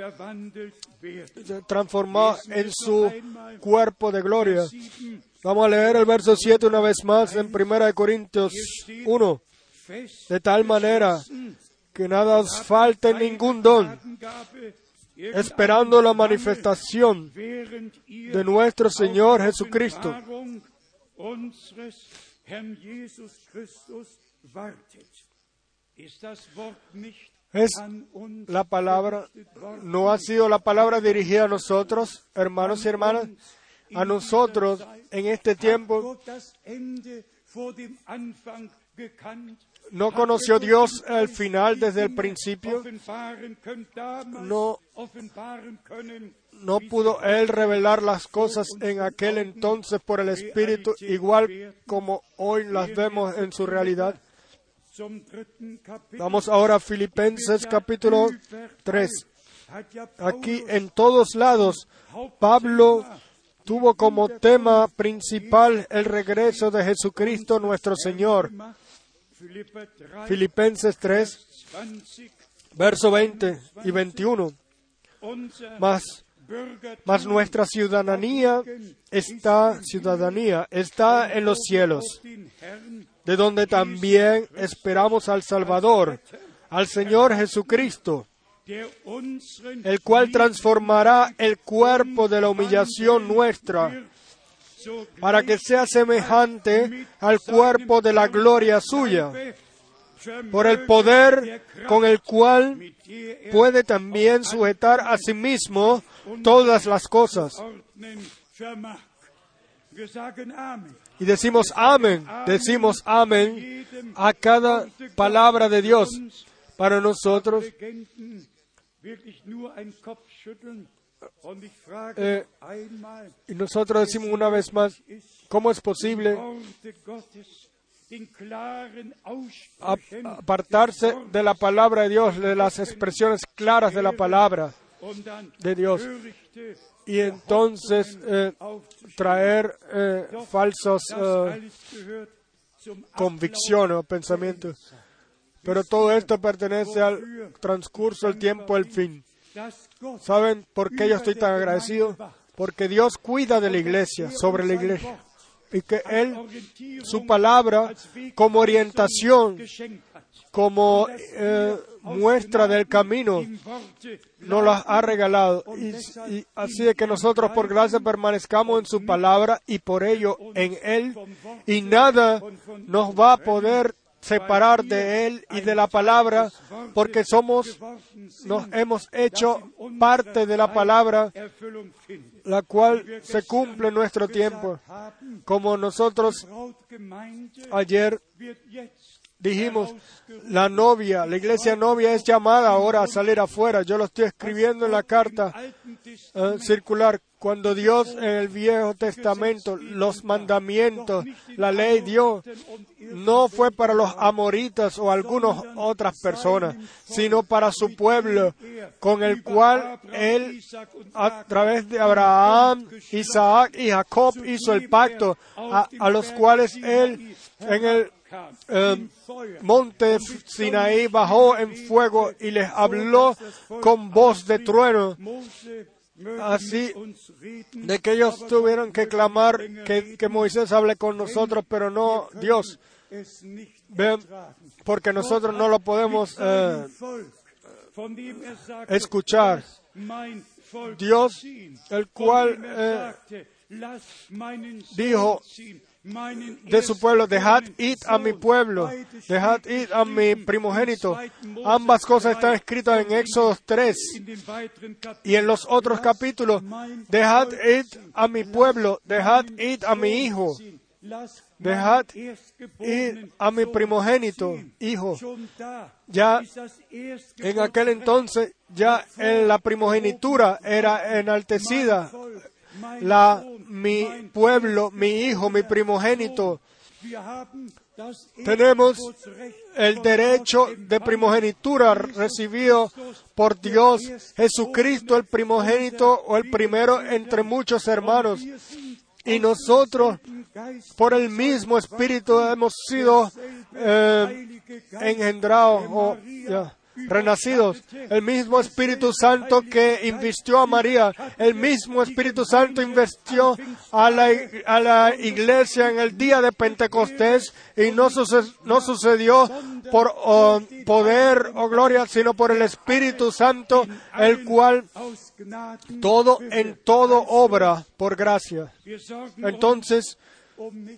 transformados en su cuerpo de gloria. Vamos a leer el verso 7 una vez más en 1 Corintios 1. De tal manera que nada os falte ningún don, esperando la manifestación de nuestro Señor Jesucristo. Es la palabra, no ha sido la palabra dirigida a nosotros, hermanos y hermanas, a nosotros en este tiempo. No conoció Dios el final desde el principio. No- No pudo Él revelar las cosas en aquel entonces por el Espíritu, igual como hoy las vemos en su realidad. Vamos ahora a Filipenses capítulo Überall 3. hat ja Aquí en todos lados, Pablo tuvo como tema principal el regreso de Jesucristo nuestro Señor. Gemacht. Philipper 3, Filipenses 3, 20. verso 20 y 21. Unser Mas, Bürgertum mas nuestra ciudadanía está, ciudadanía está en los cielos, de donde también esperamos al Salvador, al Señor Jesucristo, el cual transformará el cuerpo de la humillación nuestra para que sea semejante al cuerpo de la gloria suya, por el poder con el cual puede también sujetar a sí mismo todas las cosas. Y decimos amén, decimos amén a cada palabra de Dios. Para nosotros, Eh, y nosotros decimos una vez más, ¿cómo es posible apartarse de la palabra de Dios, de las expresiones claras de la palabra de Dios? Y entonces eh, traer eh, falsos eh, convicciones o pensamientos. Pero todo esto pertenece al transcurso del tiempo, el fin. ¿Saben por qué yo estoy tan agradecido? Porque Dios cuida de la iglesia, sobre la iglesia. Y que Él, su palabra, como orientación, como eh, muestra del camino, nos las ha regalado. Y, y así es que nosotros por gracia permanezcamos en su palabra y por ello en Él. Y nada nos va a poder separar de Él y de la palabra porque somos, nos hemos hecho parte de la palabra la cual se cumple en nuestro tiempo. Como nosotros ayer dijimos, la novia, la iglesia novia es llamada ahora a salir afuera. Yo lo estoy escribiendo en la carta eh, circular. Cuando Dios en el Viejo Testamento los mandamientos, la ley dio, no fue para los amoritas o algunas otras personas, sino para su pueblo, con el cual Él, a través de Abraham, Isaac y Jacob, hizo el pacto, a los cuales Él en el eh, monte Sinaí bajó en fuego y les habló con voz de trueno. Así de que ellos tuvieron que clamar que, que Moisés hable con nosotros, pero no Dios. Porque nosotros no lo podemos eh, escuchar. Dios, el cual eh, dijo de su pueblo, dejad ir a mi pueblo, dejad ir a mi primogénito. Ambas cosas están escritas en Éxodo 3 y en los otros capítulos, dejad ir a mi pueblo, dejad ir a mi hijo, dejad ir a mi primogénito, hijo. Ya en aquel entonces, ya en la primogenitura era enaltecida la mi pueblo, mi hijo, mi primogénito. Tenemos el derecho de primogenitura recibido por Dios, Jesucristo el primogénito o el primero entre muchos hermanos. Y nosotros, por el mismo Espíritu, hemos sido eh, engendrados renacidos. El mismo Espíritu Santo que invistió a María, el mismo Espíritu Santo invistió a la, a la iglesia en el día de Pentecostés y no, no sucedió por oh, poder o gloria, sino por el Espíritu Santo, el cual todo en todo obra por gracia. Entonces,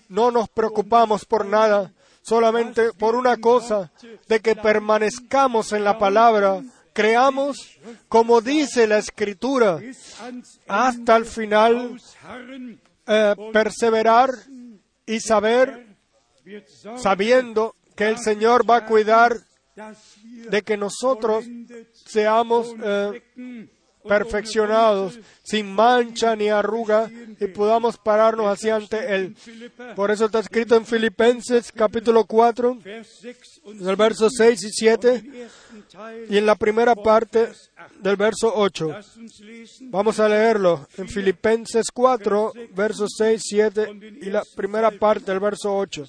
no nos preocupamos por nada, solamente por una cosa, de que permanezcamos en la palabra, creamos, como dice la Escritura, hasta el final, eh, perseverar y saber, sabiendo que el Señor va a cuidar de que nosotros seamos eh, perfeccionados, sin mancha ni arruga, y podamos pararnos así ante Él. Por eso está escrito en Filipenses capítulo 4, en el verso 6 y 7, y en la primera parte del verso 8. Vamos a leerlo en Filipenses 4, versos 6, 7 y la primera parte del verso 8.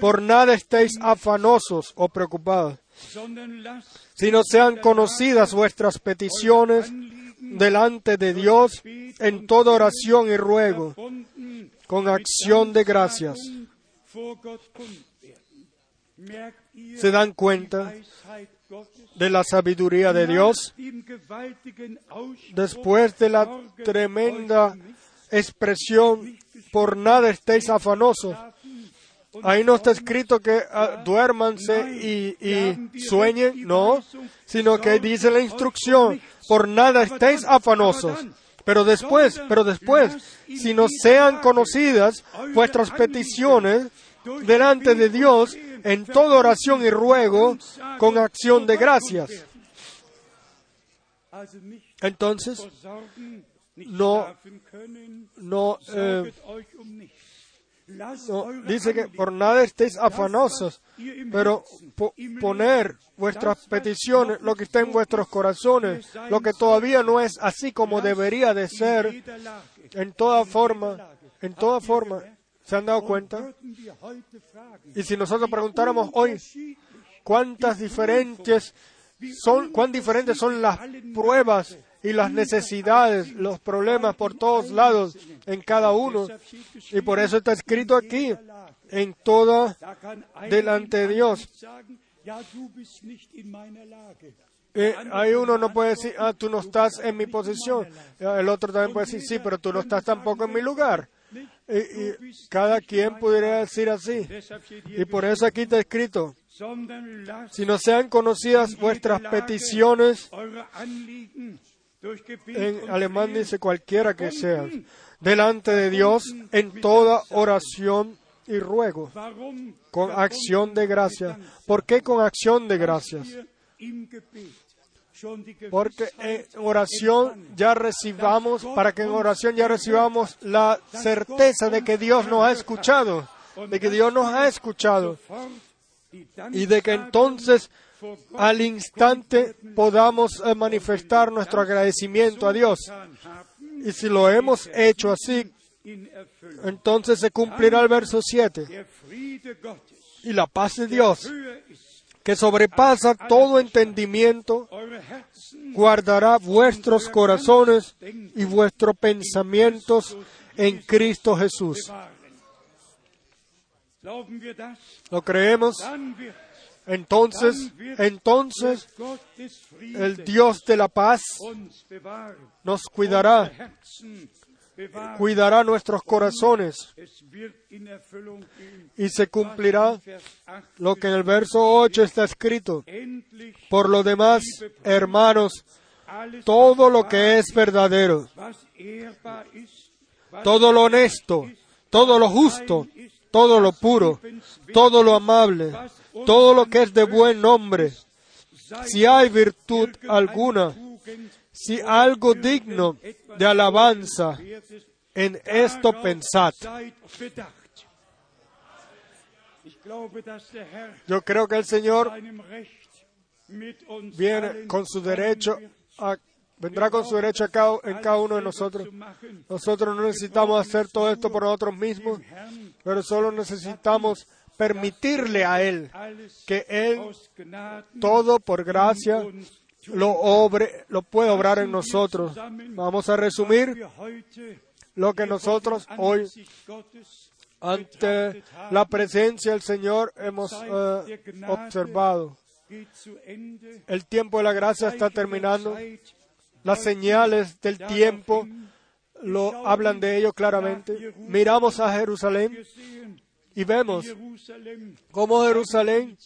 Por nada estéis afanosos o preocupados sino sean conocidas vuestras peticiones delante de Dios en toda oración y ruego, con acción de gracias. ¿Se dan cuenta de la sabiduría de Dios? Después de la tremenda expresión, por nada estéis afanosos, Ahí no está escrito que uh, duérmanse y, y, sueñen, no, sino que dice la instrucción, por nada estéis afanosos. Pero después, pero después, si no sean conocidas vuestras peticiones delante de Dios en toda oración y ruego con acción de gracias. Entonces, no, no, eh, dice que por nada estéis afanosos, pero poner vuestras peticiones, lo que está en vuestros corazones, lo que todavía no es así como debería de ser, en toda forma, en toda forma, ¿se han dado cuenta? Y si nosotros preguntáramos hoy, ¿cuántas diferentes son, cuán diferentes son las pruebas y las necesidades, los problemas por todos lados en cada uno. Y por eso está escrito aquí, en toda delante de Dios. Eh, hay uno no puede decir, ah, tú no estás en mi posición. El otro también puede decir, sí, pero tú no estás tampoco en mi lugar. Y, cada quien pudiera decir así. Y por eso aquí está escrito, si no sean conocidas vuestras peticiones en alemán dice cualquiera que sea, delante de Dios en toda oración y ruego, con acción de gracia. ¿Por qué con acción de gracias? Porque en oración ya recibamos, para que en oración ya recibamos la certeza de que Dios nos ha escuchado, de que Dios nos ha escuchado y de que entonces al instante podamos eh, manifestar nuestro agradecimiento a Dios. Y si lo hemos hecho así, entonces se cumplirá el verso 7. Y la paz de Dios, que sobrepasa todo entendimiento, guardará vuestros corazones y vuestros pensamientos en Cristo Jesús. ¿Lo creemos? Entonces, entonces el Dios de la paz nos cuidará, cuidará nuestros corazones. y se cumplirá lo que en el verso 8 está escrito. Por lo demás, hermanos, todo lo que es verdadero, todo lo honesto, todo lo justo, todo lo puro, todo lo amable, todo lo que es de buen nombre, si hay virtud alguna, si algo digno de alabanza, en esto pensad. Yo creo que el Señor viene con su derecho vendrá con su derecho en cada uno de nosotros. Nosotros no necesitamos hacer todo esto por nosotros mismos, pero solo necesitamos permitirle a Él que Él todo por gracia lo, obre, lo puede obrar en nosotros. Vamos a resumir lo que nosotros hoy ante la presencia del Señor hemos eh, observado. El tiempo de la gracia está terminando. Las señales del tiempo lo hablan de ello claramente. Miramos a Jerusalén y vemos cómo Jerusalén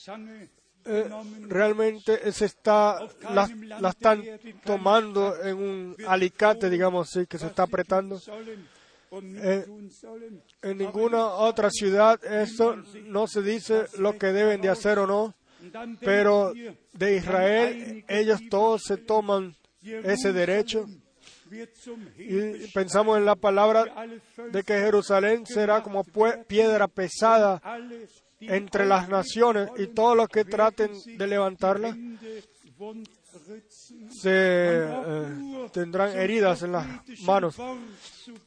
eh, realmente se está, la, la, están tomando en un alicate, digamos así, que se está apretando. Eh, en ninguna otra ciudad eso no se dice lo que deben de hacer o no, pero de Israel ellos todos se toman ese derecho y pensamos en la palabra de que Jerusalén será como piedra pesada entre las naciones y todos los que traten de levantarla se eh, tendrán heridas en las manos.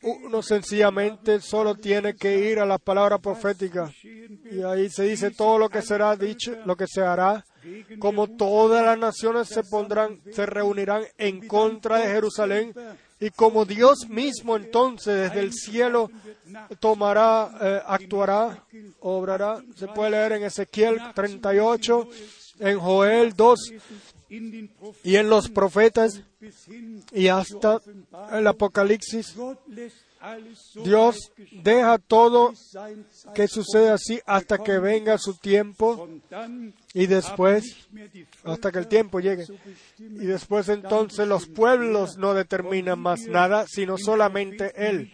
Uno sencillamente solo tiene que ir a la palabra profética. y ahí se dice todo lo que será dicho, lo que se hará, como todas las naciones se pondrán, se reunirán en contra de Jerusalén y como Dios mismo entonces desde el cielo tomará, eh, actuará, obrará. Se puede leer en Ezequiel 38, en Joel 2 y en los profetas y hasta el Apocalipsis. Dios deja todo que sucede así hasta que venga su tiempo y después, hasta que el tiempo llegue. Y después entonces los pueblos no determinan más nada, sino solamente Él.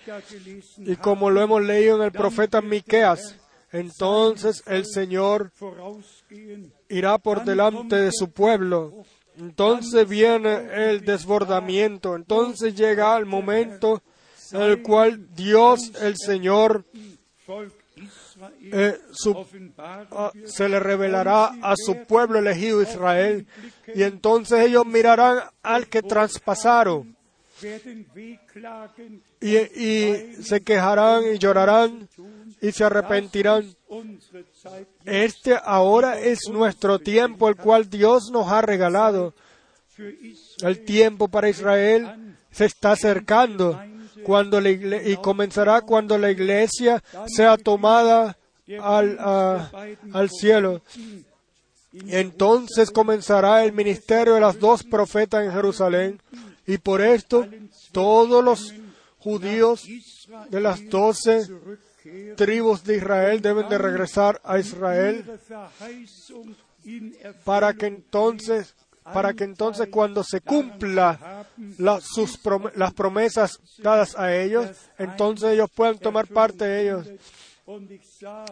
Y como lo hemos leído en el profeta Miqueas, entonces el Señor irá por delante de su pueblo. Entonces viene el desbordamiento. Entonces llega el momento en el cual Dios, el Señor, eh, ah, se le revelará a su pueblo elegido Israel. Y entonces ellos mirarán al que traspasaron. y se quejarán y llorarán y se arrepentirán. Este ahora es nuestro tiempo, el cual Dios nos ha regalado. El tiempo para Israel se está acercando cuando y comenzará cuando la iglesia sea tomada al, al cielo. Entonces comenzará el ministerio de las dos profetas en Jerusalén y por esto todos los judíos de las doce tribus de Israel deben de regresar a Israel para que entonces para que entonces cuando se cumpla sus las promesas dadas a ellos, entonces ellos puedan tomar parte de ellos.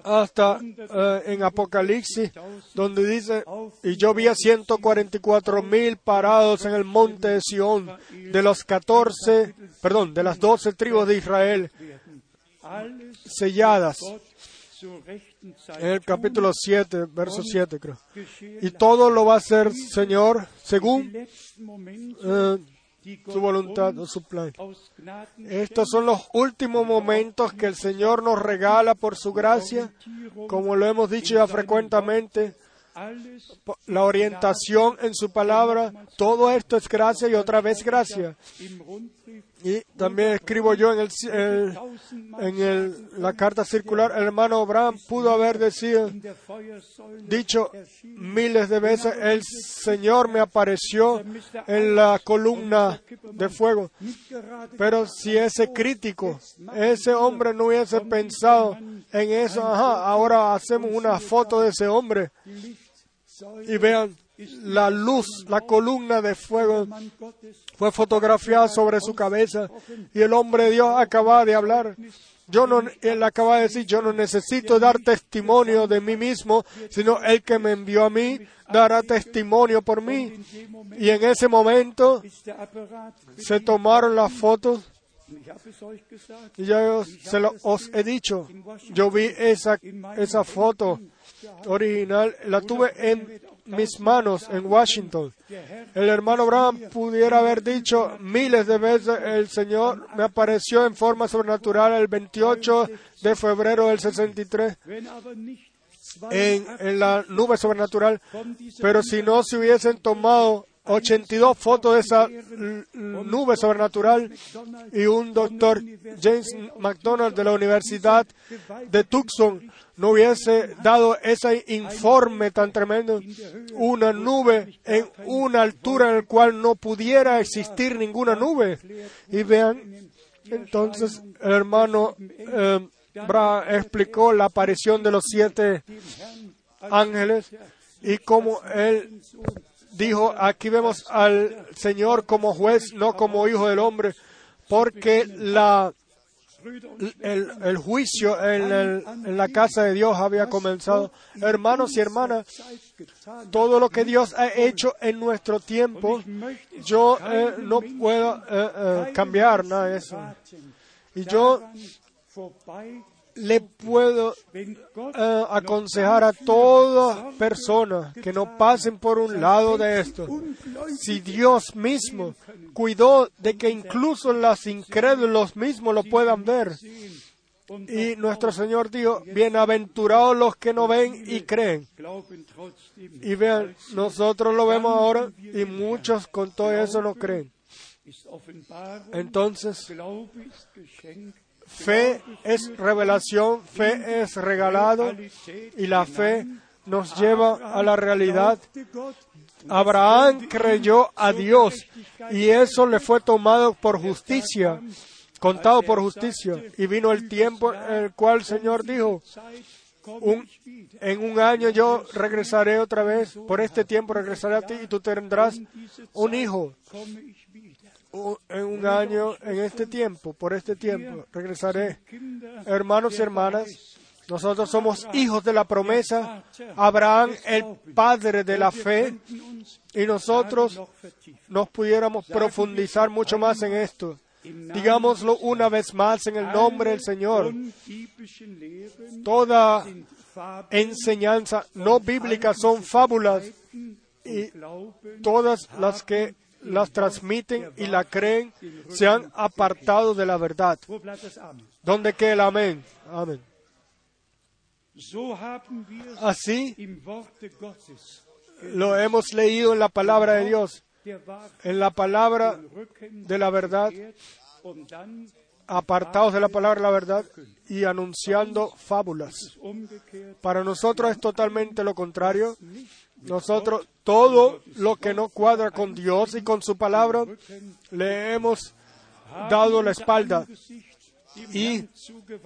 Hasta eh, en Apocalipsis, donde dice, y yo vi a 144 mil parados en el monte de Sión, de los 14, perdón, de las 12 tribus de Israel, selladas. En el capítulo 7, verso 7 creo. Y todo lo va a hacer, Señor, según eh, su voluntad o su plan. Estos son los últimos momentos que el Señor nos regala por su gracia, como lo hemos dicho ya frecuentemente la orientación en su palabra, todo esto es gracia y otra vez gracia. Y también escribo yo en, el, en el, la carta circular, el hermano Abraham pudo haber decido, dicho miles de veces, el Señor me apareció en la columna de fuego. Pero si ese crítico, ese hombre no hubiese pensado en eso, ajá, ahora hacemos una foto de ese hombre y vean la luz, la columna de fuego fue fotografiada sobre su cabeza y el hombre de Dios acaba de hablar. Yo no, él acaba de decir, yo no necesito dar testimonio de mí mismo, sino el que me envió a mí dará testimonio por mí. Y en ese momento se tomaron las fotos y ya se lo, os he dicho, yo vi esa, esa foto original, la tuve en mis manos en Washington. El hermano Brown pudiera haber dicho miles de veces, el Señor me apareció en forma sobrenatural el 28 de febrero del 63 en, en la nube sobrenatural, pero si no se hubiesen tomado 82 fotos de esa nube sobrenatural y un doctor James McDonald de la Universidad de Tucson no hubiese dado ese informe tan tremendo, una nube en una altura en la cual no pudiera existir ninguna nube. Y vean Entonces el hermano eh, Bra explicó la aparición de los siete ángeles y cómo él dijo, aquí vemos al Señor como juez, no como hijo del hombre, porque la, el, el juicio en, el- en la casa de Dios había comenzado. Hermanos y hermanas, todo lo que Dios ha hecho en nuestro tiempo, yo eh, no puedo eh, eh, cambiar nada de eso. Y yo le puedo eh, aconsejar a toda persona que no pasen por un lado de esto. Si Dios mismo cuidó de que incluso los incrédulos mismos lo puedan ver. Y nuestro Señor dijo, bienaventurados los que no ven y creen. Y vean, nosotros lo vemos ahora y muchos con todo eso no creen. Entonces, fe es revelación, fe es regalado y la fe nos lleva a la realidad. Abraham creyó a Dios y eso le fue tomado por justicia, contado por justicia. Y vino el tiempo en el cual el Señor dijo, en un año yo regresaré otra vez, por este tiempo regresaré a ti y tú tendrás un hijo. En un año, en este tiempo, por este tiempo, regresaré. Hermanos y hermanas, nosotros somos hijos de la promesa, Abraham el padre de la fe, y nosotros nos pudiéramos profundizar mucho más en esto. Digámoslo una vez más en el nombre del Señor. Toda enseñanza no bíblica son fábulas y todas las que las transmiten y la creen se han apartado de la verdad. ¿Dónde queda el amén? Amén. Así lo hemos leído en la palabra de Dios, en la palabra de la verdad, apartados de la palabra de la verdad y anunciando fábulas. Para nosotros es totalmente lo contrario. Nosotros todo lo que no cuadra con Dios y con su palabra le hemos dado la espalda y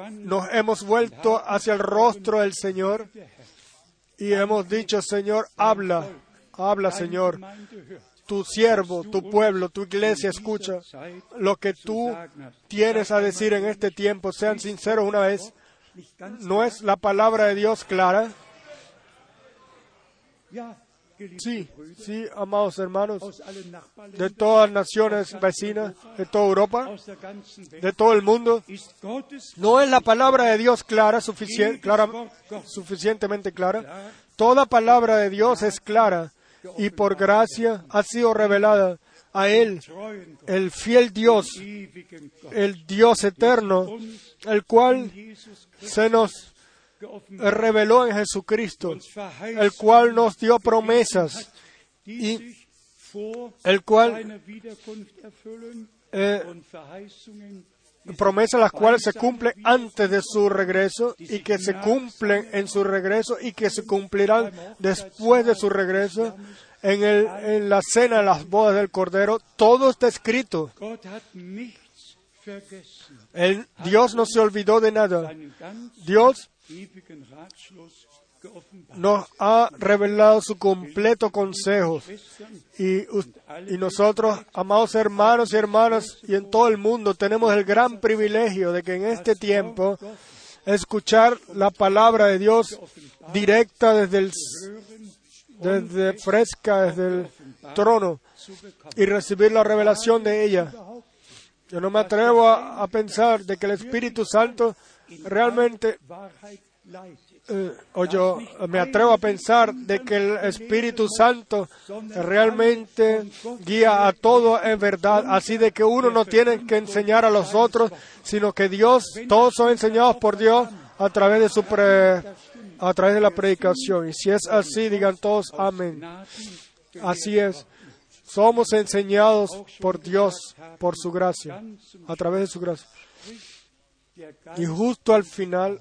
nos hemos vuelto hacia el rostro del Señor y hemos dicho, Señor, habla, habla, Señor. Tu siervo, tu pueblo, tu iglesia escucha lo que tú tienes a decir en este tiempo. Sean sinceros una vez. ¿No es la palabra de Dios clara? Sí, sí, amados hermanos, de todas naciones vecinas, de toda Europa, de todo el mundo. ¿No es la palabra de Dios clara, suficien- clara- suficientemente clara? Toda palabra de Dios es clara y por gracia ha sido revelada a Él, el fiel Dios, el Dios eterno, el cual se nos reveló en Jesucristo, el cual nos dio promesas, y el cual eh, promesas las cuales se cumplen antes de su regreso y que se cumplen en su regreso y que se cumplirán después de su regreso en, el, en la cena de las bodas del Cordero. Todo está escrito. El, Dios no se olvidó de nada. Dios. Nos ha revelado su completo consejo. Y, y nosotros, amados hermanos y hermanas, y en todo el mundo, tenemos el gran privilegio de que en este tiempo escuchar la palabra de Dios directa desde el, desde fresca, desde el trono y recibir la revelación de ella. Yo no me atrevo a, a pensar de que el Espíritu Santo realmente. Eh, o yo me atrevo a pensar de que el Espíritu Santo realmente guía a todo en verdad, así de que uno no tiene que enseñar a los otros, sino que Dios, todos son enseñados por Dios a través de su pre- a través de la predicación. Y si es así, digan todos amén. Así es. Somos enseñados por Dios, por su gracia, a través de su gracia. Y justo al final,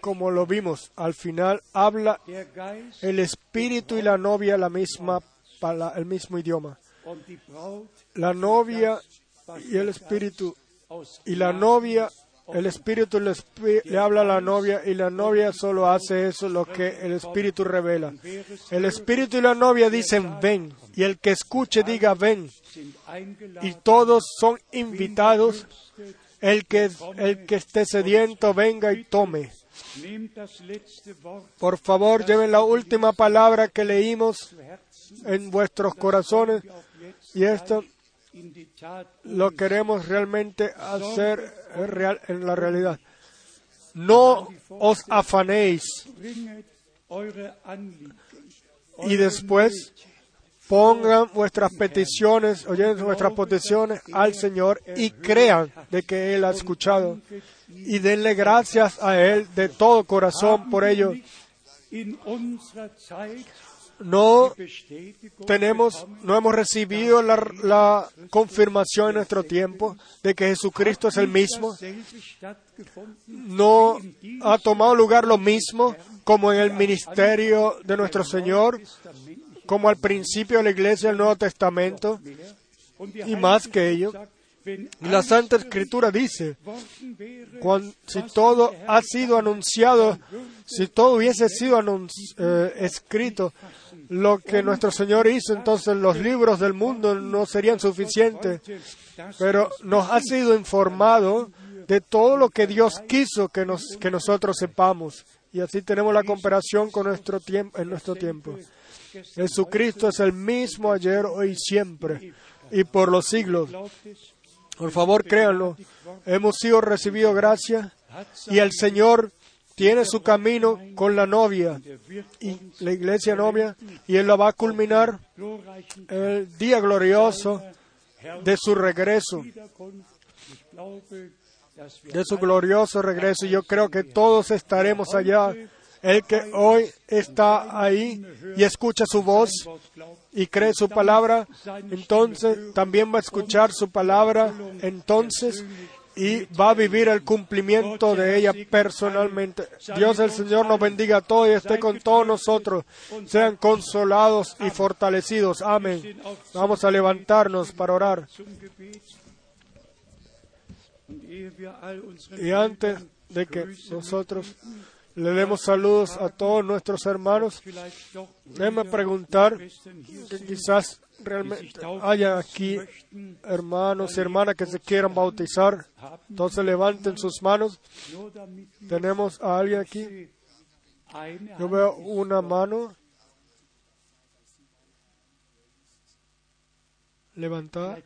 como lo vimos, al final habla el espíritu y la novia la misma pala- el mismo idioma. La novia y el espíritu y la novia, el espíritu le, le habla a la novia y la novia solo hace eso lo que el espíritu revela. El espíritu y la novia dicen ven y el que escuche diga ven y todos son invitados. El que, el que esté sediento venga y tome. Por favor, lleven la última palabra que leímos en vuestros corazones. y esto lo queremos realmente hacer en real- en la realidad. No os afanéis. Y después pongan vuestras peticiones, oyen vuestras peticiones al Señor y crean de que Él ha escuchado. y denle gracias a Él de todo corazón por ello. No tenemos, no hemos recibido la, la confirmación en nuestro tiempo de que Jesucristo es el mismo. No ha tomado lugar lo mismo como en el ministerio de nuestro Señor, como al principio de la iglesia del Nuevo Testamento. Y más que ello, la Santa Escritura dice, worden wäre, cuan- si todo ha sido anunciado, si todo hubiese sido eh, escrito, lo que nuestro Señor hizo, entonces los libros del mundo no serían suficientes. Pero nos ha sido informado de todo lo que Dios quiso que, que nosotros sepamos. Y así tenemos la comparación con nuestro tiempo, en nuestro tiempo. Jesucristo es el mismo ayer, hoy y siempre, y por los siglos. Por favor, créanlo. Hemos sido recibidos gracia y el Señor tiene su camino con la novia y la iglesia novia y Él la va a culminar el día glorioso de su regreso, de su glorioso regreso. Y yo creo que todos estaremos allá. El que hoy está ahí y escucha su voz y cree su palabra, entonces también va a escuchar su palabra entonces y va a vivir el cumplimiento de ella personalmente. Dios el Señor nos bendiga a todos y esté con todos nosotros. Sean consolados y fortalecidos. Amén. Vamos a levantarnos para orar. Y antes de que nosotros le demos saludos a todos nuestros hermanos, déjeme preguntar que quizás realmente haya aquí hermanos y hermanas que se quieran bautizar. Entonces levanten sus manos. Tenemos a alguien aquí. Yo veo una mano levantada.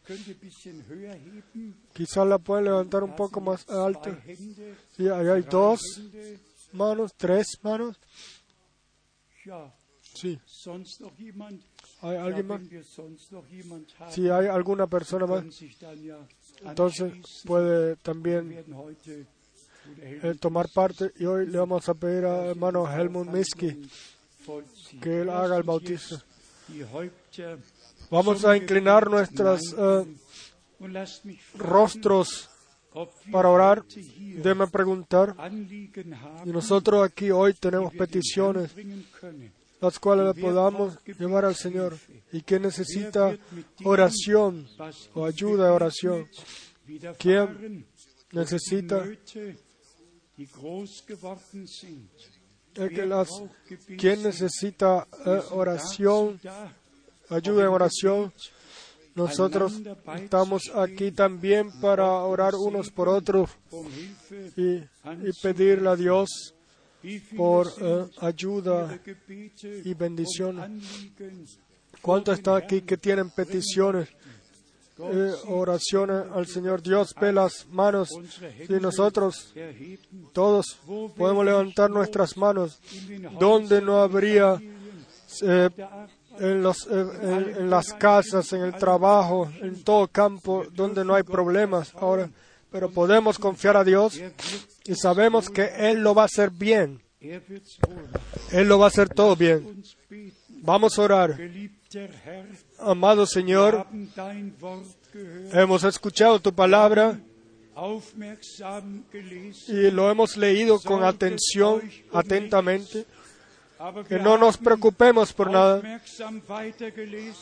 Quizás la pueden levantar un poco más. Hände, Sí, ahí hay dos. Manos, tres manos. Sí, hay alguien más. Si hay alguna persona más, entonces puede también eh, tomar parte. Y hoy le vamos a pedir a hermano Helmut Miski que él haga el bautizo. Vamos a inclinar nuestros eh, rostros para orar. Déme preguntar. Y nosotros aquí hoy tenemos peticiones, las cuales le podamos llevar al Señor. Y que necesita oración o ayuda de oración. ¿Quién necesita las, quién necesita eh, oración, Da, ayuda en oración. Nosotros estamos aquí también para orar unos por otros y, pedirle a Dios por eh, ayuda y bendición. ¿Cuántos están aquí que tienen peticiones, eh, oraciones al Señor? Dios ve las manos y nosotros todos podemos levantar nuestras manos. Donde no habría eh, en, los, eh, en, las casas, en el trabajo, en todo campo, donde no hay problemas ahora. Pero podemos confiar a Dios y sabemos que Él lo va a hacer bien. Él lo va a hacer todo bien. Vamos a orar. Amado Señor, hemos escuchado tu palabra y lo hemos leído con atención, atentamente. Que no nos preocupemos por nada,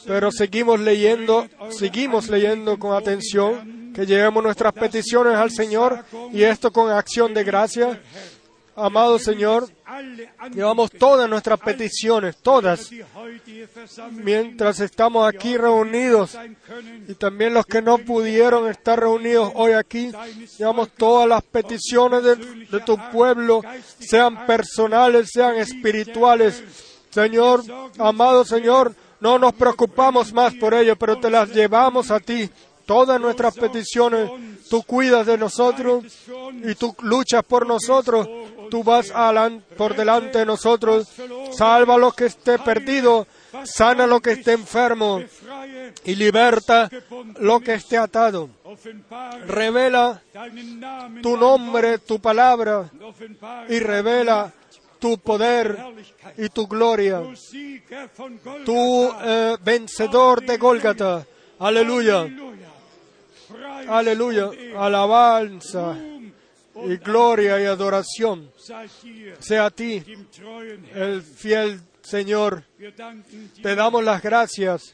pero seguimos leyendo, seguimos leyendo con atención que llevemos nuestras peticiones al Señor y esto con acción de gracia. Amado Señor, llevamos todas nuestras peticiones, todas, mientras estamos aquí reunidos y también los que no pudieron estar reunidos hoy aquí, llevamos todas las peticiones de, de tu pueblo, sean personales, sean espirituales. Señor, amado Señor, no nos preocupamos más por ello, pero te las llevamos a ti. Todas nuestras peticiones, tú cuidas de nosotros y tú luchas por nosotros. Tú vas por delante de nosotros. Salva lo que esté perdido, sana lo que esté enfermo y liberta lo que esté atado. Revela tu nombre, tu palabra y revela tu poder y tu gloria. Tú eh, vencedor de Gólgata. Aleluya. Aleluya. Alabanza y gloria y adoración sea a ti, el fiel Señor. Te damos las gracias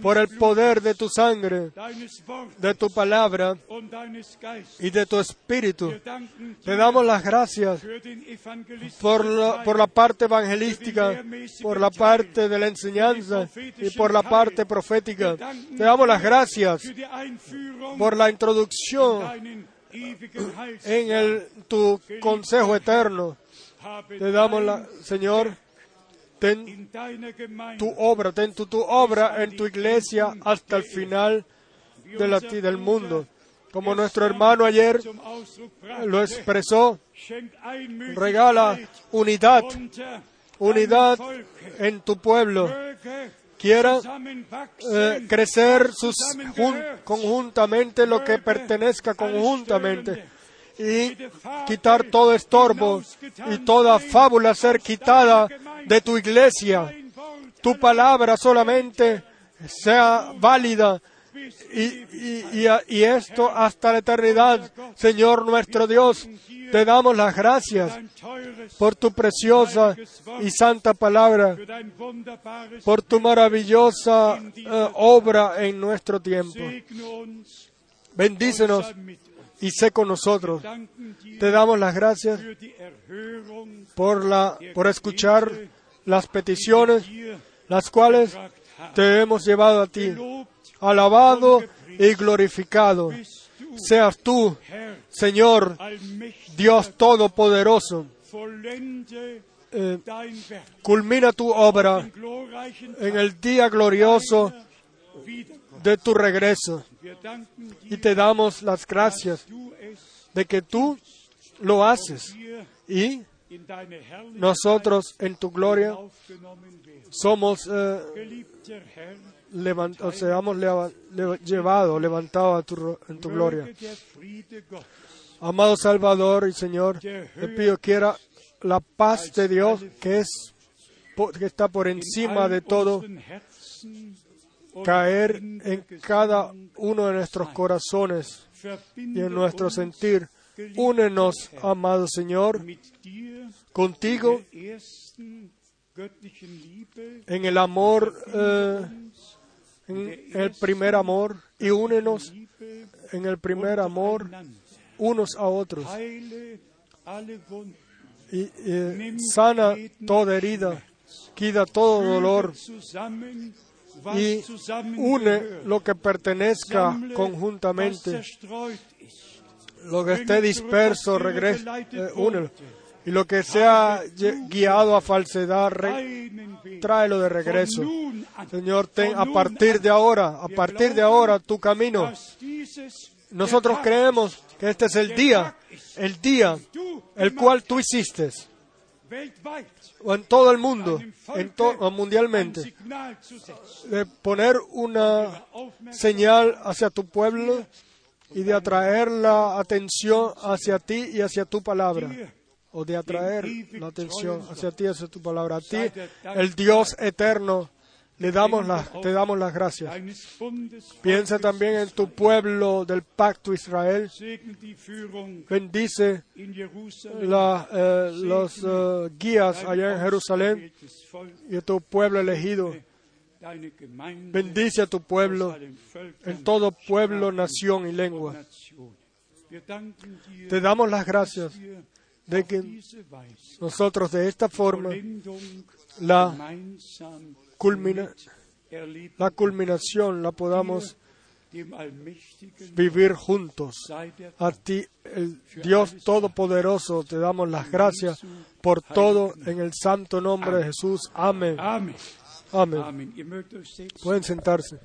por el poder de tu sangre, de tu palabra y de tu espíritu. Te damos las gracias por la, por la parte evangelística, por la parte de la enseñanza y por la parte profética. Te damos las gracias por la introducción. En el, tu consejo eterno. Te damos la, Señor, ten tu obra, ten tu, tu obra en tu iglesia hasta el final del mundo. Como nuestro hermano ayer lo expresó, regala unidad, unidad en tu pueblo. Quiera eh, crecer sus jun- conjuntamente lo que pertenezca conjuntamente. y quitar todo estorbo y toda fábula ser quitada de tu iglesia. Tu palabra solamente sea válida y, y- y- esto hasta la eternidad. Señor nuestro Dios, te damos las gracias por tu preciosa y santa palabra, por tu maravillosa eh, obra en nuestro tiempo. Bendícenos y sé con nosotros. Te damos las gracias por, la, por escuchar las peticiones, las cuales te hemos llevado a ti. Alabado y glorificado seas tú, Señor, Dios Todopoderoso. Eh, culmina tu obra en el día glorioso de tu regreso. Y te damos las gracias de que tú lo haces y nosotros en tu gloria somos eh, Seamos leva- leva- llevados, levantados a tu ro- en tu gloria. Amado Salvador y Señor, te pido quiera la paz de Dios que es que está por encima de todo caer en cada uno de nuestros corazones y en nuestro sentir. Únenos, amado Señor, contigo en el amor, eh, en el primer amor, y únenos en el primer amor unos a otros. Y eh, sana toda herida, quita todo dolor y une lo que pertenezca conjuntamente, lo que esté disperso, regresa, eh, únelo. Y lo que sea guiado a falsedad, tráelo de regreso. Señor, a partir de ahora, a partir de ahora, tu camino. Nosotros creemos que este es el día, el día, el cual tú hiciste, o en todo el mundo, en mundialmente, de poner una señal hacia tu pueblo y de atraer la atención hacia ti y hacia tu palabra. O de atraer la atención hacia ti hacia tu palabra. A ti, el Dios eterno, le damos las, te damos las gracias. Piensa también en tu pueblo del pacto Israel. Bendice la, eh, los eh, guías allá en Jerusalén y tu pueblo elegido. Bendice a tu pueblo en todo pueblo, nación y lengua. Te damos las gracias de que nosotros de esta forma la, culmina- la culminación la podamos vivir juntos. A ti, el Dios Todopoderoso, te damos las gracias por todo en el santo nombre de Jesús. Amén. Amén. Setzen. Pueden sentarse.